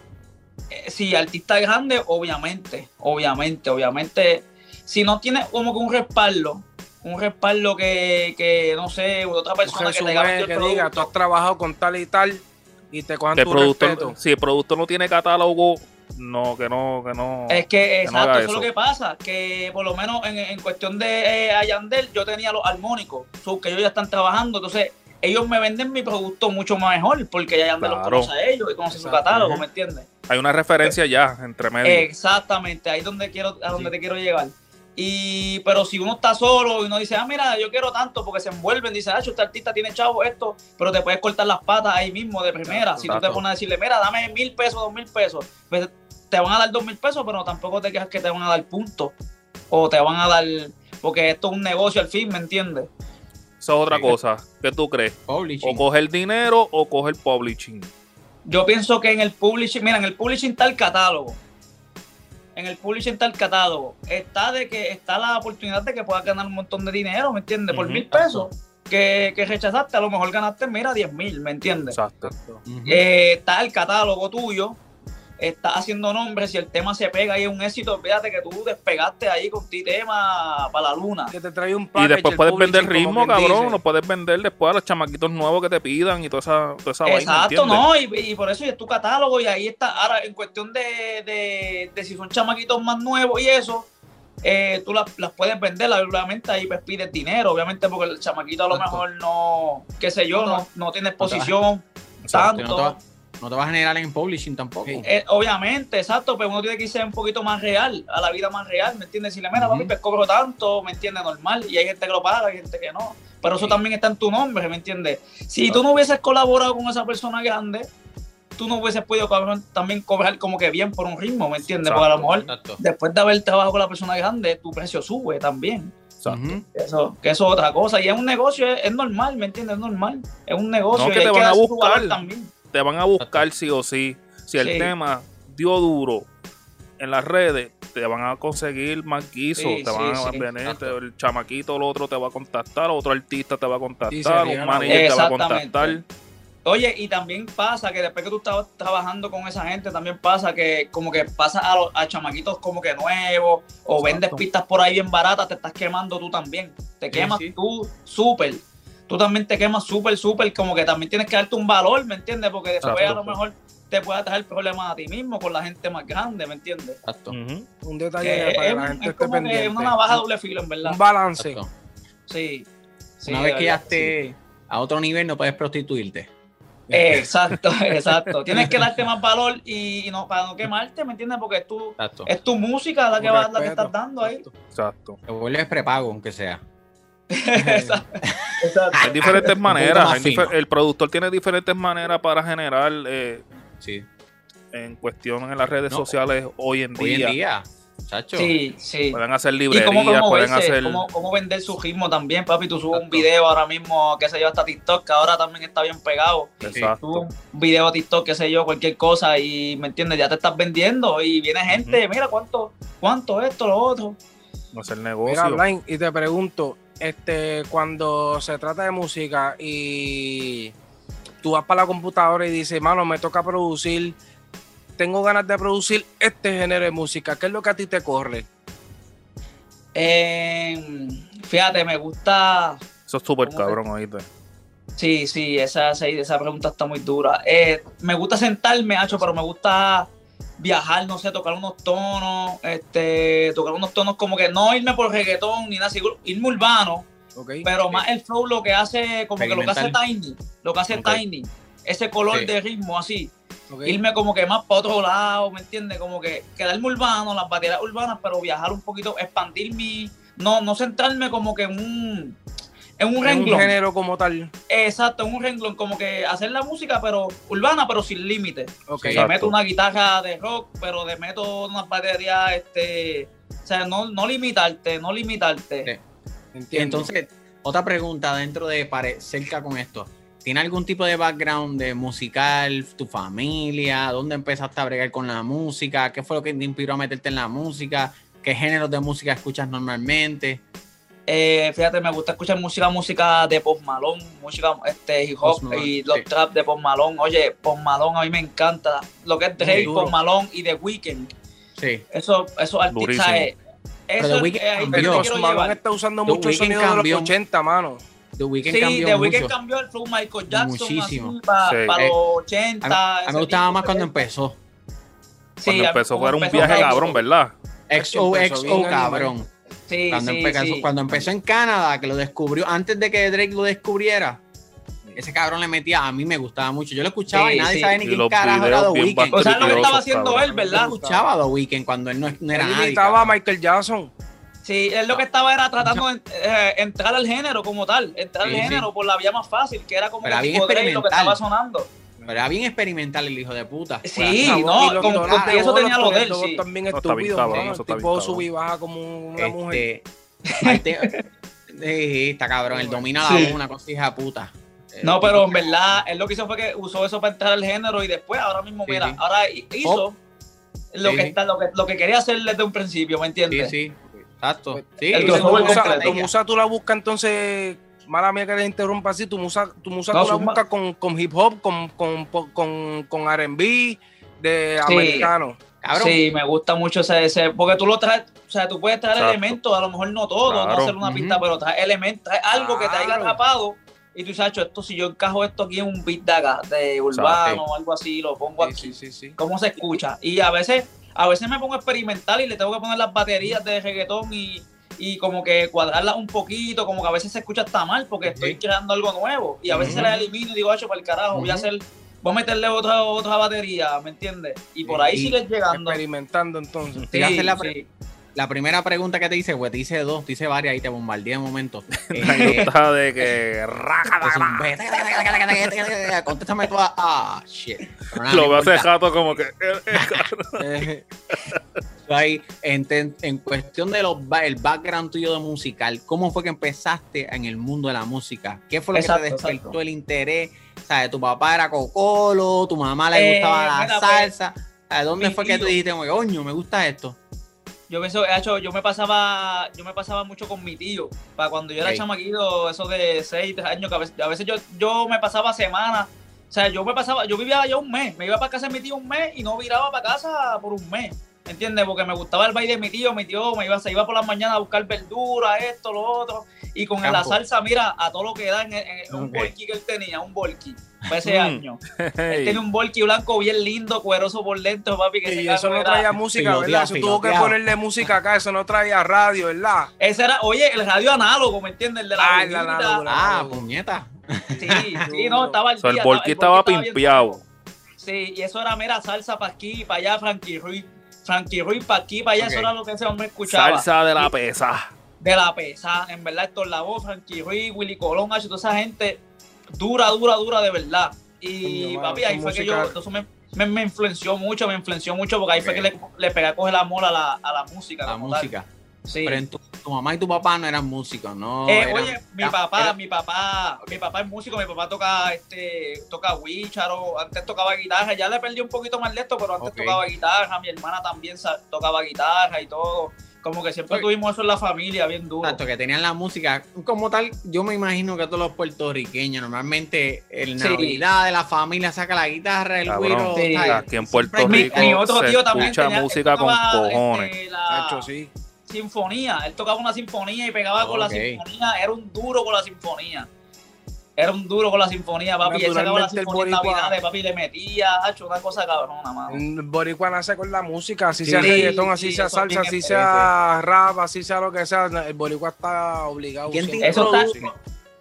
eh, sí, artista grande, obviamente, obviamente, obviamente. Si no tiene como que un respaldo, un respaldo que, que no sé, otra persona que te el que diga, tú producto. has trabajado con tal y tal y te cojan tu productor, respeto. si el productor no tiene catálogo, no, que no, que no. Es que, exacto, haga eso es lo que pasa, que por lo menos en, en cuestión de eh, Ayandel, yo tenía los armónicos, so, que ellos ya están trabajando, entonces ellos me venden mi producto mucho mejor, porque ya Ayandel los conoce a ellos y conoce su catálogo. ¿me entiendes? Hay una referencia ya entre medio. Exactamente, ahí es donde quiero, a donde te quiero llegar. Y, pero si uno está solo y uno dice, ah, mira, yo quiero tanto, porque se envuelven, dice, ah, este artista tiene chavo esto, pero te puedes cortar las patas ahí mismo de primera. Si tú te pones a decirle, mira, dame mil pesos, dos mil pesos, pues te van a dar dos mil pesos, pero tampoco te quejas que te van a dar puntos. O te van a dar, porque esto es un negocio al fin, ¿me entiendes? Esa es otra Sí. cosa. ¿Qué tú crees? Publishing. O coger dinero o coger publishing. Yo pienso que en el publishing, mira, en el publishing está el catálogo. En el publishing está el catálogo. Está de que está la oportunidad de que puedas ganar un montón de dinero, ¿me entiendes? Por mil pesos que, que rechazaste, a lo mejor ganaste, mira, 10 mil, ¿me entiendes? Exacto. Eh, está el catálogo tuyo, estás haciendo nombres, si el tema se pega y es un éxito, fíjate que tú despegaste ahí con ti tema para la luna. Que te trae un Y package, después el puedes vender ritmo, cabrón. Lo puedes vender después a los chamaquitos nuevos que te pidan y toda esa, toda esa vaina. Exacto, no, y, y por eso y es tu catálogo y ahí está. Ahora, en cuestión de, de, de si son chamaquitos más nuevos y eso, eh, tú las, las puedes vender, obviamente ahí pues pides dinero, obviamente porque el chamaquito a lo Exacto. mejor no, qué sé yo, no, no tiene exposición Exacto. Tanto. No te va a generar en publishing tampoco. Sí. Eh, obviamente, exacto, pero uno tiene que irse un poquito más real, a la vida más real, ¿me entiendes? Si le mira, papi, Ujú. pues cobro tanto, ¿me entiendes? Normal, y hay gente que lo paga, hay gente que no. Pero eso Sí. también está en tu nombre, ¿me entiendes? Si tú no hubieses colaborado con esa persona grande, tú no hubieses podido cobrar- también cobrar como que bien por un ritmo, ¿me entiendes? Porque a lo mejor Exacto. después de haber trabajado con la persona grande, tu precio sube también. Exacto. Eso, que eso es otra cosa. Y es un negocio, es, es normal, ¿me entiendes? Es normal. Es un negocio. No, y que hay te van a darse su buscar. valor También. Te van a buscar sí o sí. Si el Sí. tema dio duro en las redes, te van a conseguir más guisos. Sí, te van sí, a sí. venir, Exacto. el chamaquito, el otro te va a contactar, otro artista te va a Sí, contactar, un manager te va a Exactamente. contactar. Oye, y también pasa que después que tú estás trabajando con esa gente, también pasa que como que pasa a, los- a chamaquitos como que nuevos, o Exacto. vendes pistas por ahí bien baratas, te estás quemando tú también. Te quemas sí. tú súper. Tú también te quemas súper, súper, como que también tienes que darte un valor, ¿me entiendes? Porque después Exacto. a lo mejor te puede traer problemas a ti mismo con la gente más grande, ¿me entiendes? Exacto. Un Que detalle para que es, la gente es esté como que pendiente. una navaja doble filo, en verdad. Un balance. Exacto. Sí. sí, Una vez que ya sí. esté a otro nivel, no puedes prostituirte. Exacto, exacto. Tienes que darte más valor y, no para no quemarte, ¿me entiendes? Porque es tu, Exacto. es tu música la que, Un va, la que estás dando ahí. Exacto. Te vuelves prepago, aunque sea. Hay diferentes maneras. hay difer- el productor tiene diferentes maneras para generar eh, Sí. en cuestión en las redes No. sociales hoy en Hoy día. en día, chacho. Sí, sí. Pueden hacer Y cómo librerías, pueden hacer. cómo, cómo vender su ritmo también, papi. Tú subes un video ahora mismo, qué sé yo, hasta TikTok, que ahora también está bien pegado. Exacto. Sube un video a TikTok, qué sé yo, cualquier cosa, y me entiendes, ya te estás vendiendo. Y viene gente, mira cuánto, cuánto esto, lo otro. Hacer Mira, negocio. Blind, y te pregunto, este, cuando se trata de música y tú vas para la computadora y dices, mano, me toca producir, tengo ganas de producir este género de música, ¿qué es lo que a ti te corre? Eh, fíjate, me gusta. Eso es súper ¿Cómo que- cabrón, oíste. Sí, sí, esa, esa, esa pregunta está muy dura. Eh, me gusta sentarme, hacho, pero me gusta viajar, no sé, tocar unos tonos, este, tocar unos tonos como que no irme por reggaetón ni nada, así, irme urbano, pero más el flow lo que hace, como que lo que hace. Tiny, lo que hace Ok. Tiny, ese color Sí. de ritmo así, irme como que más para otro lado, ¿me entiendes? Como que quedarme urbano, las baterías urbanas, pero viajar un poquito, expandir mi, no, no centrarme como que en un, en un Es un renglón. género como tal. Exacto, en un renglón, como que hacer la música, pero urbana, pero sin límite. Ok. Le meto una guitarra de rock, pero le meto unas baterías, este. O sea, no, no limitarte, no limitarte. Sí. Entiendo. Entonces, otra pregunta dentro de pare- cerca con esto. ¿Tiene algún tipo de background de musical, tu familia? ¿Dónde empezaste a bregar con la música? ¿Qué fue lo que te inspiró a meterte en la música? ¿Qué géneros de música escuchas normalmente? Eh, fíjate, me gusta escuchar música, música de Post Malone, música este, hip hop y los sí. trap de Post Malone. Oye, Post Malone a mí me encanta. Lo que es Drake. Post Malone y The Weeknd. Sí. Eso, esos artistas. Eh, Pero Eso The es Weeknd eh, cambió. te Pero quiero Post Malone llevar. está usando The mucho sonido de cambió. los 80, mano. The Weeknd Sí, cambió The Weeknd cambió el flow Michael Jackson Muchísimo. así para Sí. Eh, los A 80. mí, a mí me gustaba tipo más cuando empezó. Sí, Cuando empezó fue un viaje cabrón, ¿verdad? XO, empezó bien XO, cabrón. Sí, Cuando, sí, empezó, sí. cuando empezó en Canadá, que lo descubrió, antes de que Drake lo descubriera, ese cabrón le metía, a mí me gustaba mucho. Yo lo escuchaba Sí, y nadie sí. sabe ni quién carajo era The Weeknd. O sea, lo que estaba haciendo cabrón. él, Yo ¿verdad? escuchaba a The Weeknd cuando él no, no era Él nadie. imitaba a cabrón. Michael Jackson. Sí, él lo que estaba era tratando de eh, entrar al género como tal, entrar Sí, al sí. género por la vía más fácil, que era como Pero que bien tipo Drake, lo que estaba sonando. Pero era bien experimental el hijo de puta. Sí, no, como- tonos y de eso tenía lo de él, sí. también Eso está bien estúpido, cabrón, El tipo sube y baja como una mujer. Este, ahí te- sí, está cabrón, él domina la Sí. voz, una cosa hija de puta. Eh, No, pero en verdad, él lo que hizo fue que usó eso para entrar al género y después, ahora mismo, Sí, mira, sí. ahora hi- hizo lo, Sí, que sí. está, lo, que, lo que quería hacer desde un principio, ¿me Sí, entiendes? sí, exacto. Sí, El que con musa tú la buscas entonces, mala mía que le interrumpa así, tu musa, tu musa No, tú la suma- buscas con, con hip hop, con, con, con, con R&B de Sí. americano. Cabrón, Sí, me gusta mucho ese, ese, porque tú lo traes, o sea, tú puedes traer Exacto. elementos, a lo mejor no todo, no hacer una pista, pero traes elementos, traes algo que te haya atrapado y tú dices, "Acho, esto si yo encajo esto aquí en un beat de acá, de urbano o algo así, lo pongo Sí, aquí. sí, sí, sí. cómo se escucha. Y a veces, a veces me pongo a experimentar y le tengo que poner las baterías de reggaetón y, y como que cuadrarlas un poquito, como que a veces se escucha hasta mal porque estoy creando algo nuevo. Y a veces se las elimino y digo, hecho para el carajo, voy a hacer, voy a meterle otra, otra batería, ¿me entiendes? Y por ahí Y- sigues llegando. Experimentando entonces. La Sí, pre- sí. La primera pregunta que te hice, güey, te hice dos, te hice varias y te bombardeé de momento. La Eh, nota de que. Contéstame tú a. Ah, shit. Nada, Lo veo rato como que. Eh, Ahí, en, ten- en cuestión de los el background tuyo de musical, ¿cómo fue que empezaste en el mundo de la música? ¿Qué fue lo Exacto, que te despertó exacto. el interés? ¿Sabes? ¿Tu papá era cocolo? ¿Tu mamá le Eh, gustaba la mira, pues, salsa? ¿Sabes? ¿Dónde fue que tú dijiste, coño, me gusta esto? Yo pienso, hecho, yo me pasaba, yo me pasaba mucho con mi tío. Para cuando yo era Ok. chamaquito, eso de 6, 3 años, que a veces, a veces yo, yo me pasaba semanas. O sea, yo me pasaba, yo vivía allá un mes, me iba para casa de mi tío un mes y no viraba para casa por un mes. ¿Entiendes? Porque me gustaba el baile de mi tío, mi tío me iba, se iba por las mañanas a buscar verduras, esto, lo otro. Y con la salsa, mira, a todo lo que da en, en- un que él tenía, un volky, para ese Mm. año. Él tenía un volky blanco bien lindo, cueroso por dentro, papi, que y eso no era- traía música, ¿verdad? Eso tuvo que ponerle música acá, eso no traía radio, ¿verdad? Ese era, oye, el radio análogo, ¿me entiendes? El de la Ah, el análogo, Ah, puñeta. Sí, sí, no, estaba el So, el día, Volky el estaba bien pimpeado. Sí, y eso era mera salsa para aquí, para allá, Frankie Ruiz. Frankie Ruiz para aquí, para allá, Ok. eso era lo que ese hombre escuchaba. Salsa de la pesa. De la pesa, en verdad, Héctor Lavoe, Frankie Ruiz, Willy Colón, Hacho, toda esa gente dura, dura, dura de verdad. Y Coño, papi, ahí fue que música- yo, entonces me, me, me influenció mucho, me influenció mucho porque ahí fue que le, le pegué a coger amor a la, a la música. La tal. Sí. Pero en tu, tu mamá y tu papá no eran músicos, ¿no? Eh, eran- oye, mi era- papá, era- mi papá, mi papá es músico, mi papá toca este, toca guícharo, antes tocaba guitarra, ya le perdí un poquito más de esto, pero antes tocaba guitarra, mi hermana también tocaba guitarra y todo. Como que siempre Oye. tuvimos eso en la familia, bien duro. Exacto, que tenían la música como tal. Yo me imagino que todos los puertorriqueños, normalmente en Sí. Navidad de la familia saca la guitarra, el Cabrón, güiro. Sí. ¿sabes? Aquí en Puerto mi, Rico mi otro se tío también escucha tenía- música con tocaba, cojones. este, la sí. Sinfonía, él tocaba una sinfonía y pegaba con la sinfonía, era un duro con la sinfonía. Era un duro con la sinfonía, papi. Él sacaba la sinfonía en boricua- Navidades, papi, le metía, hacho, una cosa cabrona, mano. El boricua nace con la música, así Sí. sea reggaetón, así Sí, sea salsa, así sea rap, así sea lo que sea, el boricua está obligado. ¿Quién te. Eso está,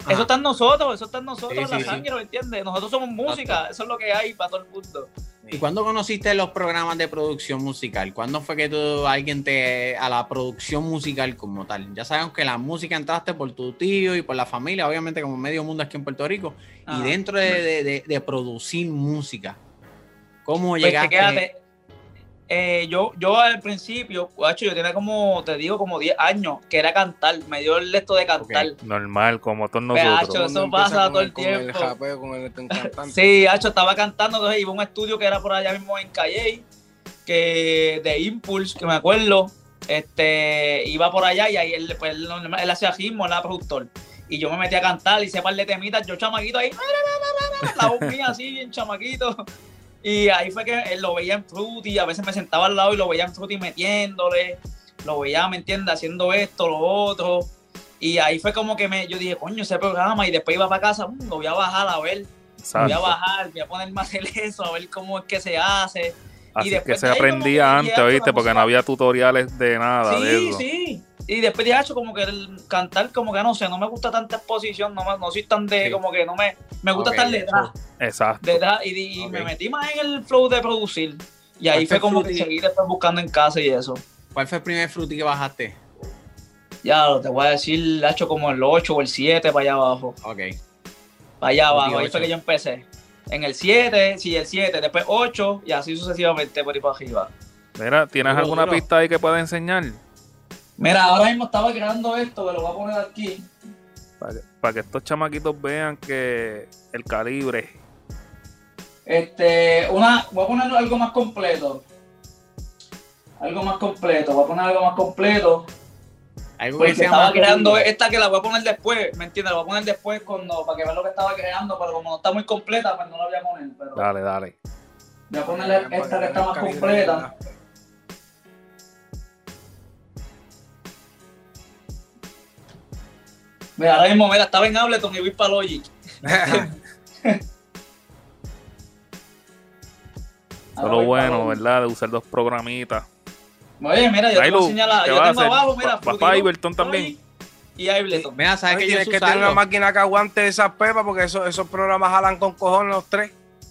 eso está en nosotros, eso está en nosotros, Sí, la sí, sangre, ¿me entiendes? Nosotros somos música, eso es lo que hay para todo el mundo. ¿Y cuándo conociste los programas de producción musical? ¿Cuándo fue que tú, alguien te, a la producción musical como tal? Ya sabemos que la música entraste por tu tío y por la familia, obviamente como medio mundo aquí en Puerto Rico, Ajá. y dentro de, de- de- de producir música, ¿cómo Pues, llegaste? quédate. Eh, yo, yo al principio, guacho, yo tenía como, te digo, como 10 años, que era cantar, me dio el esto de cantar. Normal, como todos nosotros. hacho, eso pasa todo el- el con el tiempo. japeo, con el con cantante. Sí, hacho, estaba cantando, entonces iba a un estudio que era por allá mismo en Calle, que de Impulse, que me acuerdo, este, iba por allá y ahí él, pues, él, él hacía ritmo, él era productor. Y yo me metí a cantar, hice par de temitas, yo chamaquito ahí, la voz mía así, bien chamaquito. Y ahí fue que él lo veía en Fruity, a veces me sentaba al lado y lo veía en Fruity metiéndole, lo veía, ¿me entiendes? Haciendo esto, lo otro. Y ahí fue como que me, yo dije, coño, ese programa, y después iba para casa, "Mm, lo voy a bajar a ver, voy a bajar, voy a ponerme a hacer eso, a ver cómo es que se hace. Así que después se aprendía que antes, ¿viste? Porque no había tutoriales de nada de Sí, eso. sí. Y después de hecho como que el cantar, como que no sé, no me gusta tanta exposición, no, me- no soy tan de, Sí. como que no me, me gusta estar detrás, Exacto. detrás, y, y me metí más en el flow de producir. Y ahí ¿Cuál fue como que seguí después buscando en casa y eso. ¿Cuál fue el primer fruity que bajaste? Ya, te voy a decir, hecho como el 8 o el 7 para allá abajo. Ok. Para allá abajo, ahí 8. fue que yo empecé. En el 7, sí, el 7, después 8 y así sucesivamente por ahí para arriba. Mira, ¿tienes alguna pista ahí que pueda enseñar? Mira, ahora mismo estaba creando esto, que lo voy a poner aquí. Para que, para que estos chamaquitos vean que el calibre. Este, una, voy a poner algo más completo. Algo más completo, voy a poner algo más completo. Algo que estaba más creando esta que la voy a poner después, ¿me entiendes? La voy a poner después cuando, para que vean lo que estaba creando, pero como no está muy completa, pues no la voy a poner. Pero Dale, dale. voy a ponerle esta que está más completa. Mira, ahora mismo, mira, estaba en Ableton y voy para Logic. Solo voy pa' bueno. ¿verdad? De usar dos programitas. Oye, mira, yo te voy a Ailu, enseñar la, ¿qué yo tengo abajo, mira, Loop, Ableton también. Y Ableton. Mira, ¿sabes que Tienes yo que tener una máquina que aguante esas pepas porque esos, esos programas jalan con cojones los tres.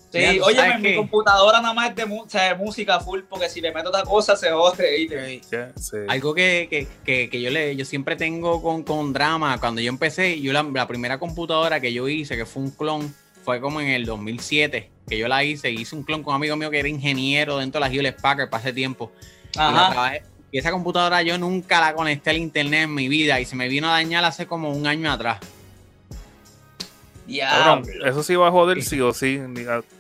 Sí, Mira, ¿tú oye, mi qué? computadora nada más es de, mu- o sea, de música full, porque si le meto otra cosa se jode. sí. Algo que, que, que, que yo le yo siempre tengo con, con drama, cuando yo empecé, yo la, la primera computadora que yo hice, que fue un clon, fue como en el 2007, que yo la hice, hice un clon con un amigo mío que era ingeniero dentro de la Hewlett Packard para ese tiempo. Y, Ajá. esa computadora yo nunca la conecté al internet en mi vida y se me vino a dañar hace como un año atrás. Cabrón, eso sí va a joder sí o sí.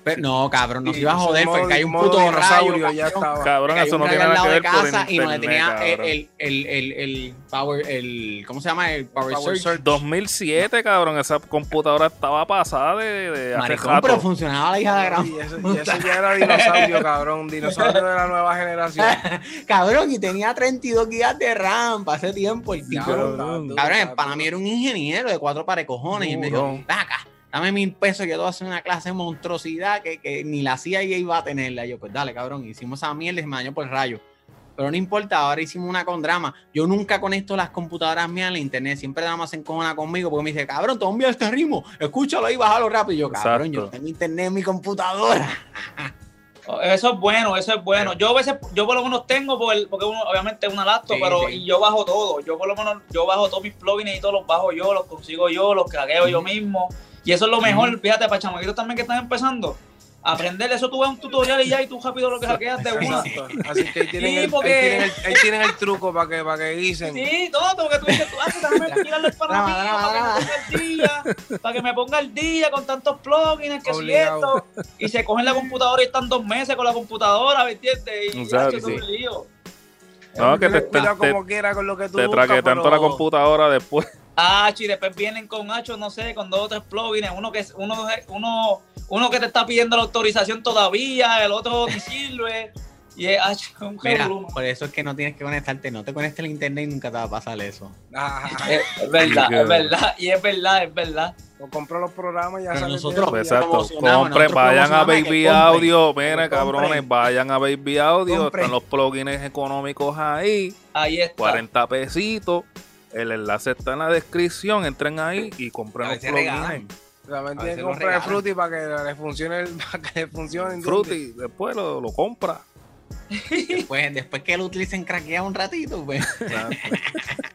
Pero, no, cabrón, no se Sí, iba a joder, modo- fue que hay un puto dinosaurio, rayo. ya cabrón. estaba. Eso no tiene al nada lado que de ver por casa y no le internet, tenía el, cabrón. el, el, el, el power, el, ¿cómo se llama? El power, Power surge. surge. 2007, cabrón, esa computadora estaba pasada de, Maricón, pero funcionaba la hija de gran Y eso, y eso ya era dinosaurio, cabrón. Dinosaurio de la nueva generación. Cabrón, y tenía 32 gigas de RAM para ese tiempo el tipo. Cabrón. Cabrón, para mí era un ingeniero de cuatro pares cojones. Y me dijo, Duro. "Ven acá, dame mil pesos que yo te voy a hacer una clase de monstruosidad que, que ni la CIA iba a tenerla. Y yo, pues dale, cabrón, hicimos esa mierda y se me dañó por el rayo. Pero no importa, ahora hicimos una con drama. Yo nunca conecto las computadoras mías a la internet. Siempre drama se encojona conmigo porque me dice, cabrón, te voy a enviar este ritmo. Escúchalo ahí, bájalo rápido. Y yo, cabrón, yo tengo internet en mi computadora. Eso es bueno, eso es bueno. Yo a veces, yo por lo menos tengo, por el- porque uno, obviamente es una laptop, Sí, pero sí. y yo bajo todo. Yo por lo menos, yo bajo todos mis plugins y todos los bajo yo, los consigo yo, los craqueo yo mismo. Y eso es lo mejor, fíjate, para chamaquitos también que están empezando. Aprender eso, tú ves un tutorial y ya, y tú rápido lo que hackeas de una. Así que ahí tienen, Sí, el, ahí porque- tienen el- ahí tienen el truco para que, para que dicen. Sí, todo, porque tú dices, tú, ah, déjame tirarle el para mí, para que me ponga el día, para que me ponga el día con tantos plugins, que si Obligado. esto, y se cogen la computadora y están dos meses con la computadora, ¿me entiendes? Y eso es un lío. No, que te, te, te- como quiera con lo que tú te buscas, traquetean pero- toda la computadora después. Ah, y después vienen con Hacho, no sé, con dos o tres plugins, uno que uno, uno, uno que te está pidiendo la autorización todavía, el otro ni sirve. Y es Hacho, un Mira, por eso es que no tienes que conectarte, no te conectes al internet y nunca te va a pasar eso. Ah, Es, es verdad, es verdad, y es verdad, es verdad. o compro los programas y ya sale nosotros- bien. Exacto. Compren, vayan a Baby. Audio. Mira, cabrones, vayan a Baby Audio. Están los plugins económicos ahí. Ahí está. 40 pesitos. El enlace está en la descripción. Entren ahí y compren los plugins. También tienen que lo comprar el. Fruity para que le funcione, el- para que le funcione. Fruity, después lo, lo compra. Después, después que lo utilicen craquea un ratito, pues.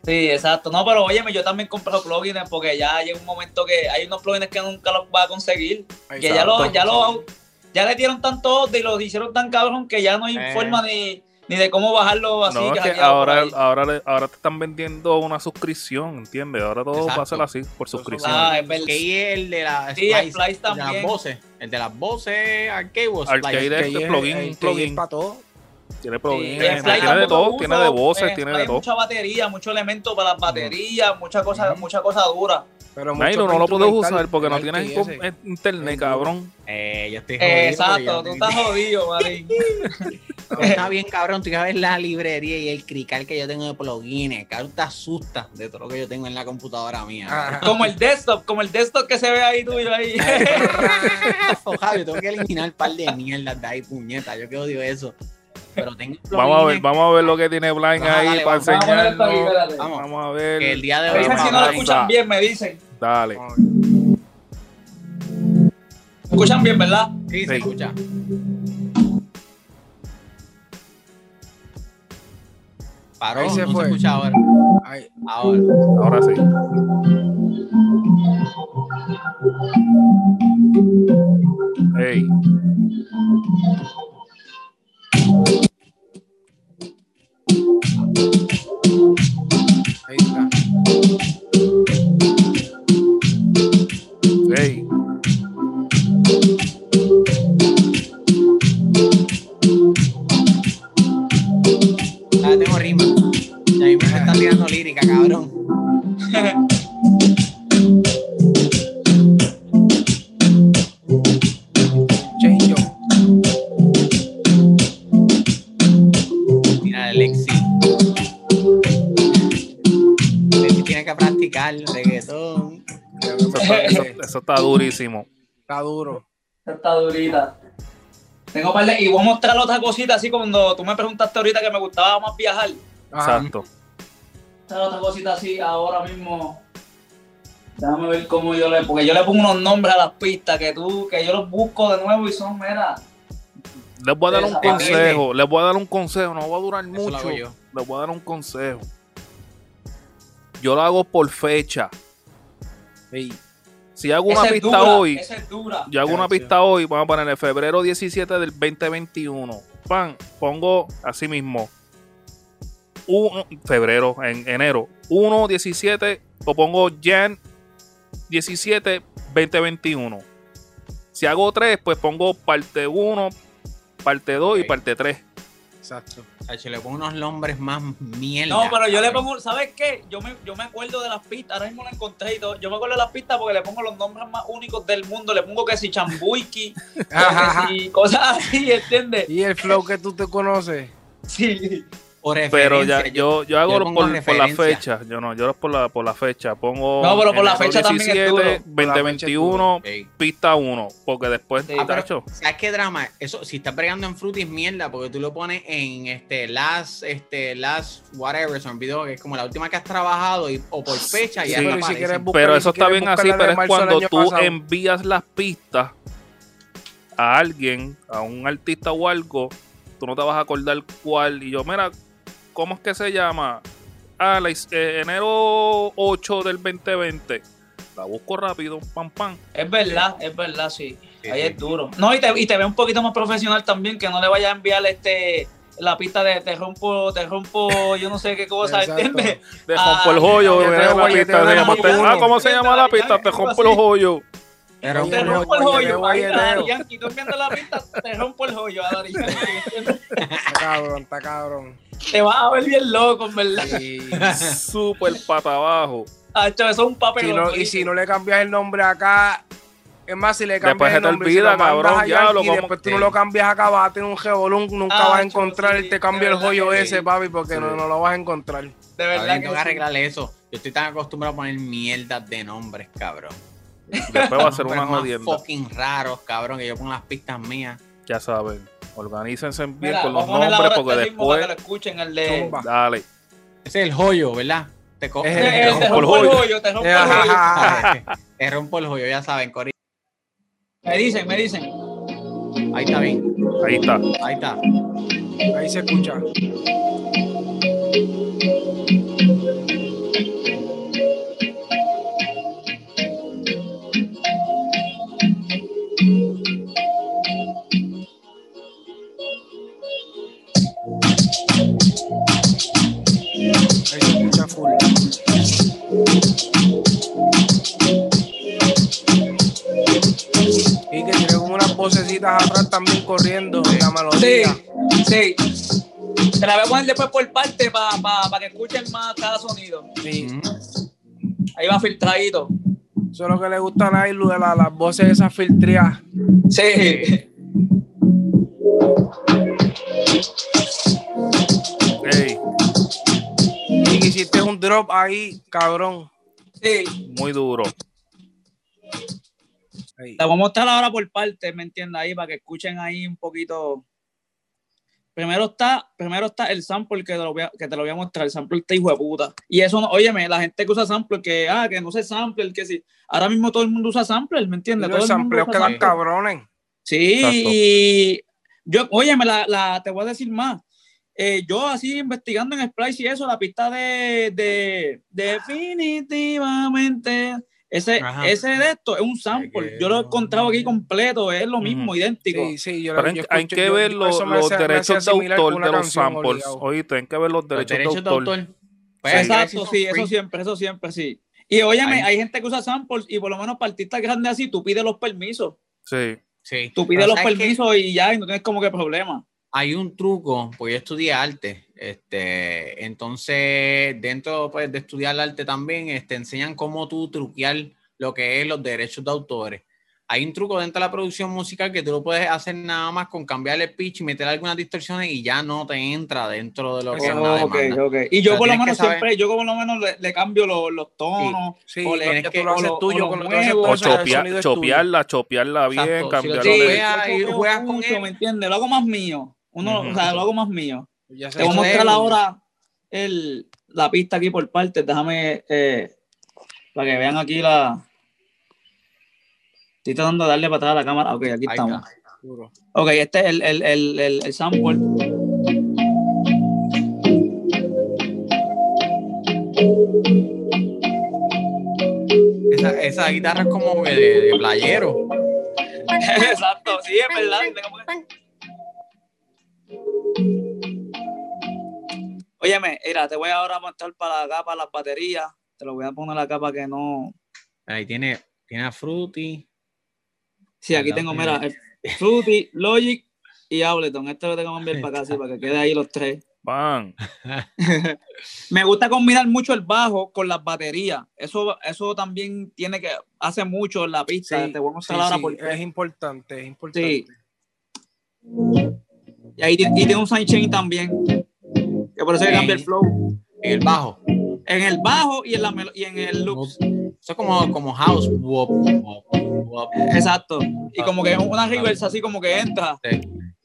Sí, exacto. No, pero óyeme, yo también compro plugins porque ya llega un momento que hay unos plugins que nunca los va a conseguir. Que ya lo, ya lo, ya le dieron tanto y los hicieron tan cabrón que ya no hay Eh. forma ni, ni de cómo bajarlo así. no, es que ahora, ahora, ahora te están vendiendo una suscripción, ¿entiendes? Ahora todo va a ser Exacto. así, por suscripción. Ah, es verdad. Que el de la Sí, el Splice el de las también. voces, el de las voces Arcade o Arcade Splice. es- este plugin, plugin. para todo. Tiene Sí, tiene, de todo, uso, tiene de voces, eh, tiene de todo. mucha batería, mucho elemento para las baterías, mucha cosa, Ujú. mucha cosa dura. Pero Nailo, no lo puedes usar porque no tienes ese. internet, cabrón. Eh, yo estoy jodido. Exacto, tú estás jodido, Marín. Está bien, cabrón. Tú vas a ver la librería y el crical que yo tengo de plugins. Cabrón, te asustas de todo lo que yo tengo en la computadora mía. Ah, como el desktop, como el desktop que se ve ahí tuyo ahí. Javi, tengo que eliminar un par de mierdas de ahí, puñeta. Yo que odio eso. Pero tengo Vamos a ver, vamos a ver lo que tiene Blind Ah, ahí dale, para vamos, vamos. Vamos. Vamos a ver. que el día de hoy. dicen si no lo escuchan bien, me dicen. Dale. Escuchan bien, ¿verdad? Sí, se Sí. escucha. Paró, Ahí se no fue. se escucha ahora. Ay, Ahora. Ahora sí. Ey, ahí está. Ah, tengo rima. Y ahí me está tirando lírica, cabrón. reggaetón. Eso está, eso- eso está durísimo. Está duro. Está durita. Tengo un par de- Y voy a mostrar otra cosita así cuando tú me preguntaste ahorita que me gustaba más viajar. Exacto. Mostrar otra cosita así ahora mismo. Déjame ver cómo yo le. Porque yo le pongo unos nombres a las pistas que tú, que yo los busco de nuevo y son, mira. Les voy a dar un consejo. Les voy a dar un consejo. No va a durar Eso mucho. Les voy a dar un consejo. Yo lo hago por fecha. Si hago una Esa es pista dura, hoy, Esa es dura. yo hago una pista hoy, vamos a ponerle febrero 17 del 2021. Pan, pongo así mismo. Uno- febrero, en enero. 1, 17, o pongo Jan 17, 2021. Si hago 3, pues pongo parte 1, parte 2 y Ok. parte 3. Exacto. Le pongo unos nombres más mierda. No, pero yo le pongo, ¿sabes qué? Yo me, yo me acuerdo de las pistas, ahora mismo la encontré y todo. Yo me acuerdo de las pistas porque le pongo los nombres más únicos del mundo. Le pongo que si chambuiki, que si cosas así, ¿entiendes? Y el flow que tú te conoces. Sí. Pero ya, yo, yo hago yo por, por la fecha. Yo no, yo lo por la, por la fecha. Pongo. No, pero por la fecha también es duro. 2021, Ey. pista 1. Porque después, Sí. Ah, pero, tacho, ¿Sabes qué drama? Eso, si estás bregando en Fruity es mierda, porque tú lo pones en este last, este, last, whatever, son video que es como la última que has trabajado y, o por fecha y Sí. Pero si buscar- Pero eso si está bien así, pero es cuando tú pasado. envías las pistas a alguien, a un artista o algo, tú no te vas a acordar cuál. Y yo, mira, ¿cómo es que se llama? Ah, la eh, enero 8 del 2020. La busco rápido, pam, pam. Es verdad, es verdad, sí. Sí, Ahí sí. es duro. No, y te, y te ve un poquito más profesional también, que no le vayas a enviar este la pista de te rompo, te rompo, yo no sé qué cosa. ¿entiendes? Te Ah, rompo el joyo. llama- Lamborghini. Ah, ¿cómo se llama la pista? Te rompo el joyo. Era un Te rompo el joyo. Ahí. Yankee, tú viendo la pista, te rompo el joyo. a ¿entiendes? Está cabrón, está cabrón. Te vas a ver bien loco, en verdad. Y, Súper pata abajo. Hacho, eso es un papel. si no, y si no le cambias el nombre acá, es más, si le Después cambias se el te nombre, olvida, si cabrón, a ya, lo y después tú Sí. no lo cambias acá, vas a tener un revolún, nunca Ah, vas a encontrar sí, el te cambio de el joyo ese, sí. papi, porque no, Sí. no lo vas a encontrar. De verdad que tengo que sí. arreglarle eso. Yo estoy tan acostumbrado a poner mierdas de nombres, cabrón. Después va a ser una jodienda. fucking raros, cabrón, que yo pongo las pistas mías. Ya saben. Organícense bien Mira, con los nombres porque este después. que lo escuchen, el de... Dale. Ese es el joyo, ¿verdad? Te, co- Es Eh, el- eh, rompo te el rompo el joyo. te rompo el Ajá, joyo. te rompo el joyo, ya saben, Cori. Me dicen, me dicen. Ahí está bien, Ahí está. ahí está. Ahí se escucha. Y que tiene como unas vocecitas atrás también corriendo en la Sí, melodía. sí. Te la voy a poner después por parte para que escuchen más cada sonido. Sí. Ujú. Ahí va filtradito. Eso es lo que le gusta a Nailu de la- las voces esas filtreadas. Sí. Ey, Y que hiciste un drop ahí, cabrón. Sí. muy duro. Ahí. La voy a mostrar ahora por parte, ¿me entiendes? Ahí para que escuchen ahí un poquito. Primero está, primero está el sample que te, lo voy a, que te lo voy a mostrar. El sample está hijo de puta. Y eso, no, óyeme, la gente que usa sample, que, ah, que no usa sample, que sí. Ahora mismo todo el mundo usa sample, ¿me entiendes? Los Todo el mundo sampleos quedan cabrones. Sí, Exacto. y yo, óyeme, la, la, te voy a decir más. Eh, yo así investigando en Splice y eso, la pista de, de definitivamente, ese, Ajá. ese de esto es un sample. Yo lo he encontrado aquí completo, es lo mismo, idéntico. Sí, sí, yo, Pero yo hay, hay escucho- que yo- ver yo los, hace- derechos de autor de los samples. obligado. Oíste, hay que ver los Los derechos, de autor. Pues, Exacto, sí, eso free. siempre, eso siempre, sí. Y óyeme, hay gente que usa samples y por lo menos para artistas grandes así, tú pides los permisos. Sí. Sí. Tú pides Pero los permisos y ya, y no tienes como que problema. Hay un truco, porque yo estudié arte, este, entonces dentro pues, de estudiar arte también este, enseñan cómo tú truquear lo que es los derechos de autores. Hay un truco dentro de la producción musical que tú lo puedes hacer nada más con cambiar el pitch y meter algunas distorsiones y ya no te entra dentro de lo que es una Ok, demanda. ok. Y yo O sea, por lo menos saber- siempre, yo por lo menos le, le cambio los, los tonos. Sí, o le- ya que- lo haces tuyo o con lo que haces O es chopearla, chopearla bien, Exacto, si lo cambiarle. Sí, Sí, juegas con mucho, él. ¿me entiendes? Lo hago más mío. Uno, Ujú. o sea, lo hago más mío. Ya sé Te voy a mostrar ahora el, la pista aquí por partes. Déjame eh, para que vean aquí la. Estoy tratando de darle para atrás a la cámara. Ok, aquí estamos. Ok, este es el, el, el, el, el sample. Esa, esa guitarra es como de playero. Exacto, sí, es verdad. Óyeme, mira, te voy ahora a mostrar para acá, para las baterías. Te lo voy a poner acá para que no. Ahí tiene, tiene a Fruity. Sí, aquí tengo, mira, Fruity, Logic y Ableton. Este lo tengo que enviar para acá, sí, para que quede ahí los tres. Van. Me gusta combinar mucho el bajo con las baterías. Eso, eso también tiene que, hace mucho en la pista. Sí, te voy a sí, mostrar ahora sí, por qué. es importante, es importante. Sí. Y ahí tiene, y tiene un sidechain también. Que por eso que cambia el flow. En el bajo. En el bajo y en, la, melo- y en el loop. Eso es como, como house. Wop, wop, wop. Exacto. Y como que es una reversa así como que entra. Sí,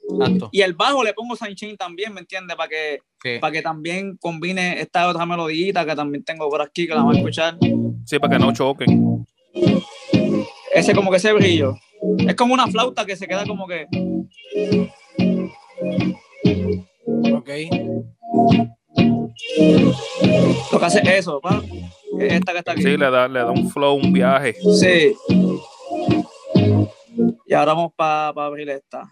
Exacto. Y el bajo le pongo sidechain también, ¿me entiendes? Para que, Sí. para que también combine esta otra melodita que también tengo por aquí, que la van a escuchar. Sí, para que no choquen. Ese como que ese brillo. Es como una flauta que se queda como que. Ok. Lo que hace eso, pa. Esta que está aquí. Sí, le da, le da un flow, un viaje. Sí. Y ahora vamos para abrir esta.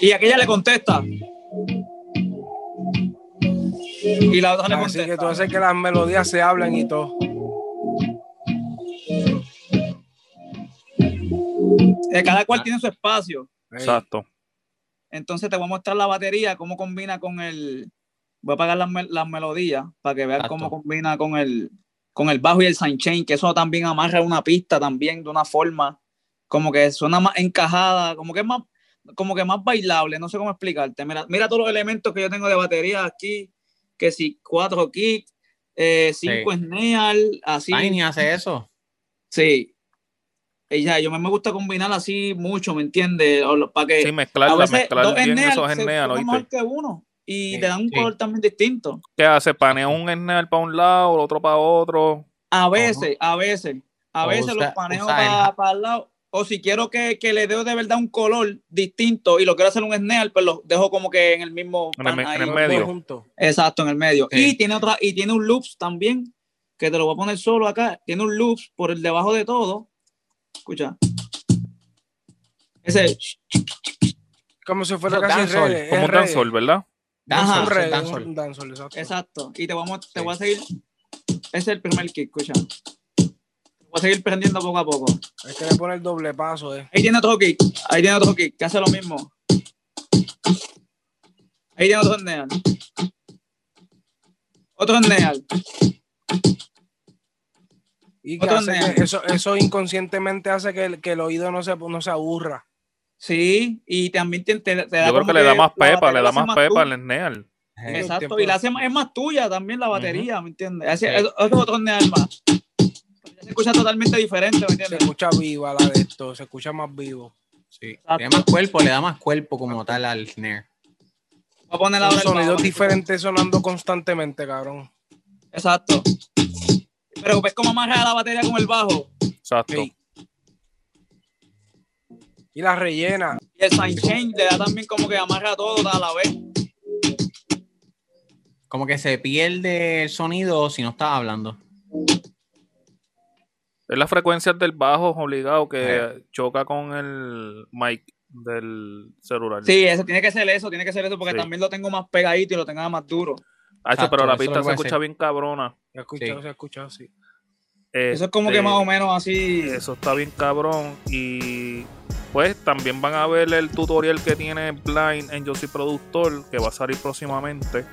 Y aquella le contesta. Y la otra le Así contesta. que tú haces que las melodías se hablan y todo. Eh, cada cual tiene su espacio. Exacto. Entonces te voy a mostrar la batería, cómo combina con el. Voy a apagar las, las melodías para que Exacto. cómo combina con el, con el bajo y el sidechain, que eso también amarra una pista también de una forma como que suena más encajada, como que es más, como que más bailable, no sé cómo explicarte. Mira, mira todos los elementos que yo tengo de batería aquí, que si cuatro kicks, eh, cinco Sí. así. Tiny hace eso. Sí. Y ya, yo me me gusta combinar así mucho, ¿me entiendes? Para que Sí, mezclar, mezclar dos bien esos mejor que uno y Sí, te dan un sí. color también distinto. ¿Qué hace? ¿Panea un snare para un lado, el otro para otro? A veces, a veces, a O veces usa- los paneo usa para el- lado. O si quiero que, que le dé de verdad un color distinto y lo quiero hacer un snare, pues lo dejo como que en el mismo En el pan ahí. en el medio. Exacto, en el medio. Sí. Y tiene otra, y tiene un loops también, que te lo voy a poner solo acá. Tiene un loops por el debajo de todo. Escucha. Ese. Como si fuera casi reggae. Como un dancehall, ¿verdad? Ajá. Un Dancehall, un dancehall, exacto. Exacto. Y te, vamos, te Sí. voy a seguir. Ese es el primer kick, escucha. Te voy a seguir prendiendo poco a poco. Es que le pone el doble paso, eh. Ahí tiene otro kick. Ahí tiene otro kick, que hace lo mismo. Ahí tiene otro snare. Otro snare. Y que hace eso, eso inconscientemente hace que el, que el oído no se, no se aburra. Sí, y también te, te- te da Yo creo que le da más pepa, le da más pepa al snare. Eh, Exacto, y la hace más- es más tuya también la batería, ¿me entiendes? Sí. es- es otro snare más. Se escucha totalmente diferente, ¿me Se entiendes? escucha viva la de esto, se escucha más vivo. sí. Tiene más cuerpo, le da más cuerpo como tal al snare. Voy a poner Son ahora el sonidos diferentes sonando constantemente, cabrón. Exacto. Pero ves cómo amarra la batería con el bajo. Exacto. Y la rellena. Y el sidechain le da también como que amarra todo a la vez. Como que se pierde el sonido si no estás hablando. Es las frecuencias del bajo obligado que Eh. choca con el mic del celular. Sí, eso tiene que ser eso, tiene que ser eso, porque Sí. también lo tengo más pegadito y lo tengo más duro. Hacho, pero la pista se escucha bien cabrona. Se ha escuchado, Sí. se ha escuchado, sí. Eso es como que Este, más o menos así. Eso está bien cabrón. Y pues también van a ver el tutorial que tiene Blind en Yo Soy Productor, que va a salir próximamente.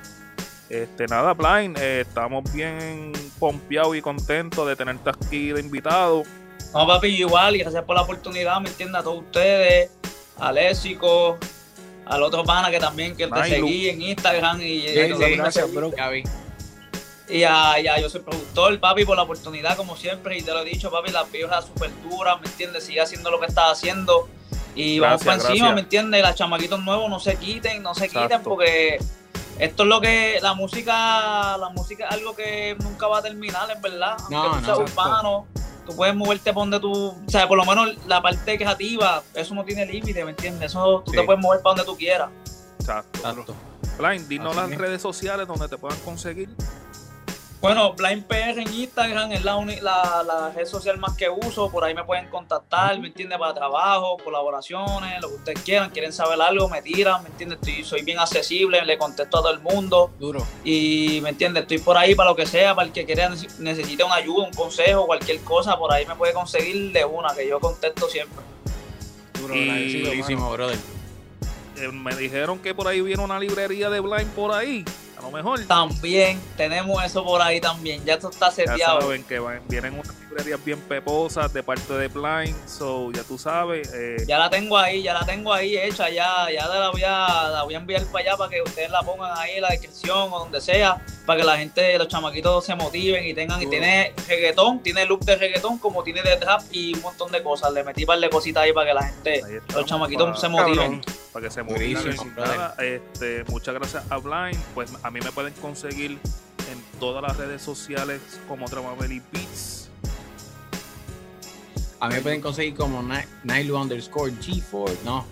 Este, nada, Blind, eh, estamos bien pompeados y contentos de tenerte aquí de invitado. No, papi, igual, y gracias por la oportunidad, ¿me entiendes? A todos ustedes, a Léxico, al otro pana que también que te seguí en Instagram y, gracias, bro. Y a, y a- yo soy productor, papi, por la oportunidad, como siempre, y te lo he dicho, papi, las vibras súper duras, ¿me entiendes? Sigue haciendo lo que estás haciendo y vamos para encima, gracias. ¿me entiendes? Las chamaquitos nuevos no se quiten, no se quiten, porque esto es lo que, la música, la música es algo que nunca va a terminar, en verdad. Aunque No, tú no, seas exacto. Tú puedes moverte por donde tú, o sea, por lo menos la parte creativa, eso no tiene límite, ¿me entiendes? Eso tú Sí. te puedes mover para donde tú quieras. Exacto. Exacto. Blind, dinos Así las redes sociales donde te puedan conseguir. Bueno, Blind PR en Instagram es la, la, la red social más que uso. Por ahí me pueden contactar, ¿me entiendes? Para trabajo, colaboraciones, lo que ustedes quieran. Quieren saber algo, me tiran, ¿me entiendes? Estoy, soy bien accesible, le contesto a todo el mundo. Duro. Y, ¿me entiendes? Estoy por ahí para lo que sea, para el que quiera, nece- necesite una ayuda, un consejo, cualquier cosa. Por ahí me puede conseguir de una, que yo contesto siempre. Duro, Y-. Durísimo, brother. Eh, me dijeron que por ahí viene una librería de Blind por ahí. A lo mejor. También tenemos eso por ahí también. Ya esto está Ya seteado. saben que van- vienen unas librerías bien peposas de parte de Blind. So, ya tú sabes. eh, Ya la tengo ahí, ya la tengo ahí hecha, ya, ya la voy a, la voy a enviar para allá para que ustedes la pongan ahí en la descripción o donde sea, para que la gente, los chamaquitos se motiven y tengan, y tiene reggaetón, tiene look de reggaetón como tiene de trap y un montón de cosas. Le metí un par de cositas ahí para que la gente, estamos, los chamaquitos se motiven. Cabrón. para que se motiven. Nada, este, muchas gracias a Blind. Pues a mí me pueden conseguir en todas las redes sociales como Tramabelly Beats. A mí me pueden conseguir como Ni- Nailu underscore G4. No,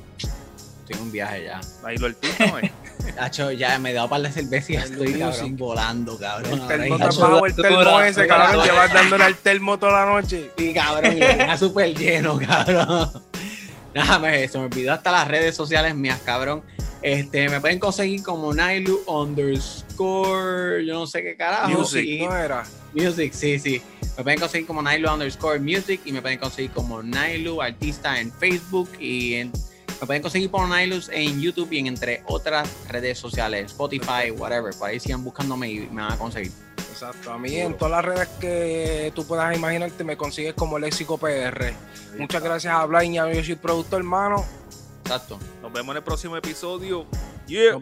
tengo un viaje ya. Ahí lo el. Hacho, ya me he dado par de cerveza y ya estoy cabrón, volando, cabrón. El termo bajo el termo ese, cabrón. Llevas dándole al termo toda la noche. Sí, cabrón, y lo súper lleno, cabrón. Nada, me, se me olvidó hasta las redes sociales mías, cabrón. Este, me pueden conseguir como Nailu underscore, yo no sé qué carajo. Music, y- ¿no era? Music, sí, sí. Me pueden conseguir como Nailu underscore music y me pueden conseguir como Nailu artista en Facebook y en- me pueden conseguir por Nailu en YouTube y en entre otras redes sociales, Spotify, whatever. Por ahí sigan buscándome y me van a conseguir. Exacto. A mí en todas las redes que tú puedas imaginarte me consigues como Léxico PR. Muchas gracias a Blaine y a yo soy productor, hermano. Exacto. Nos vemos en el próximo episodio. Yeah.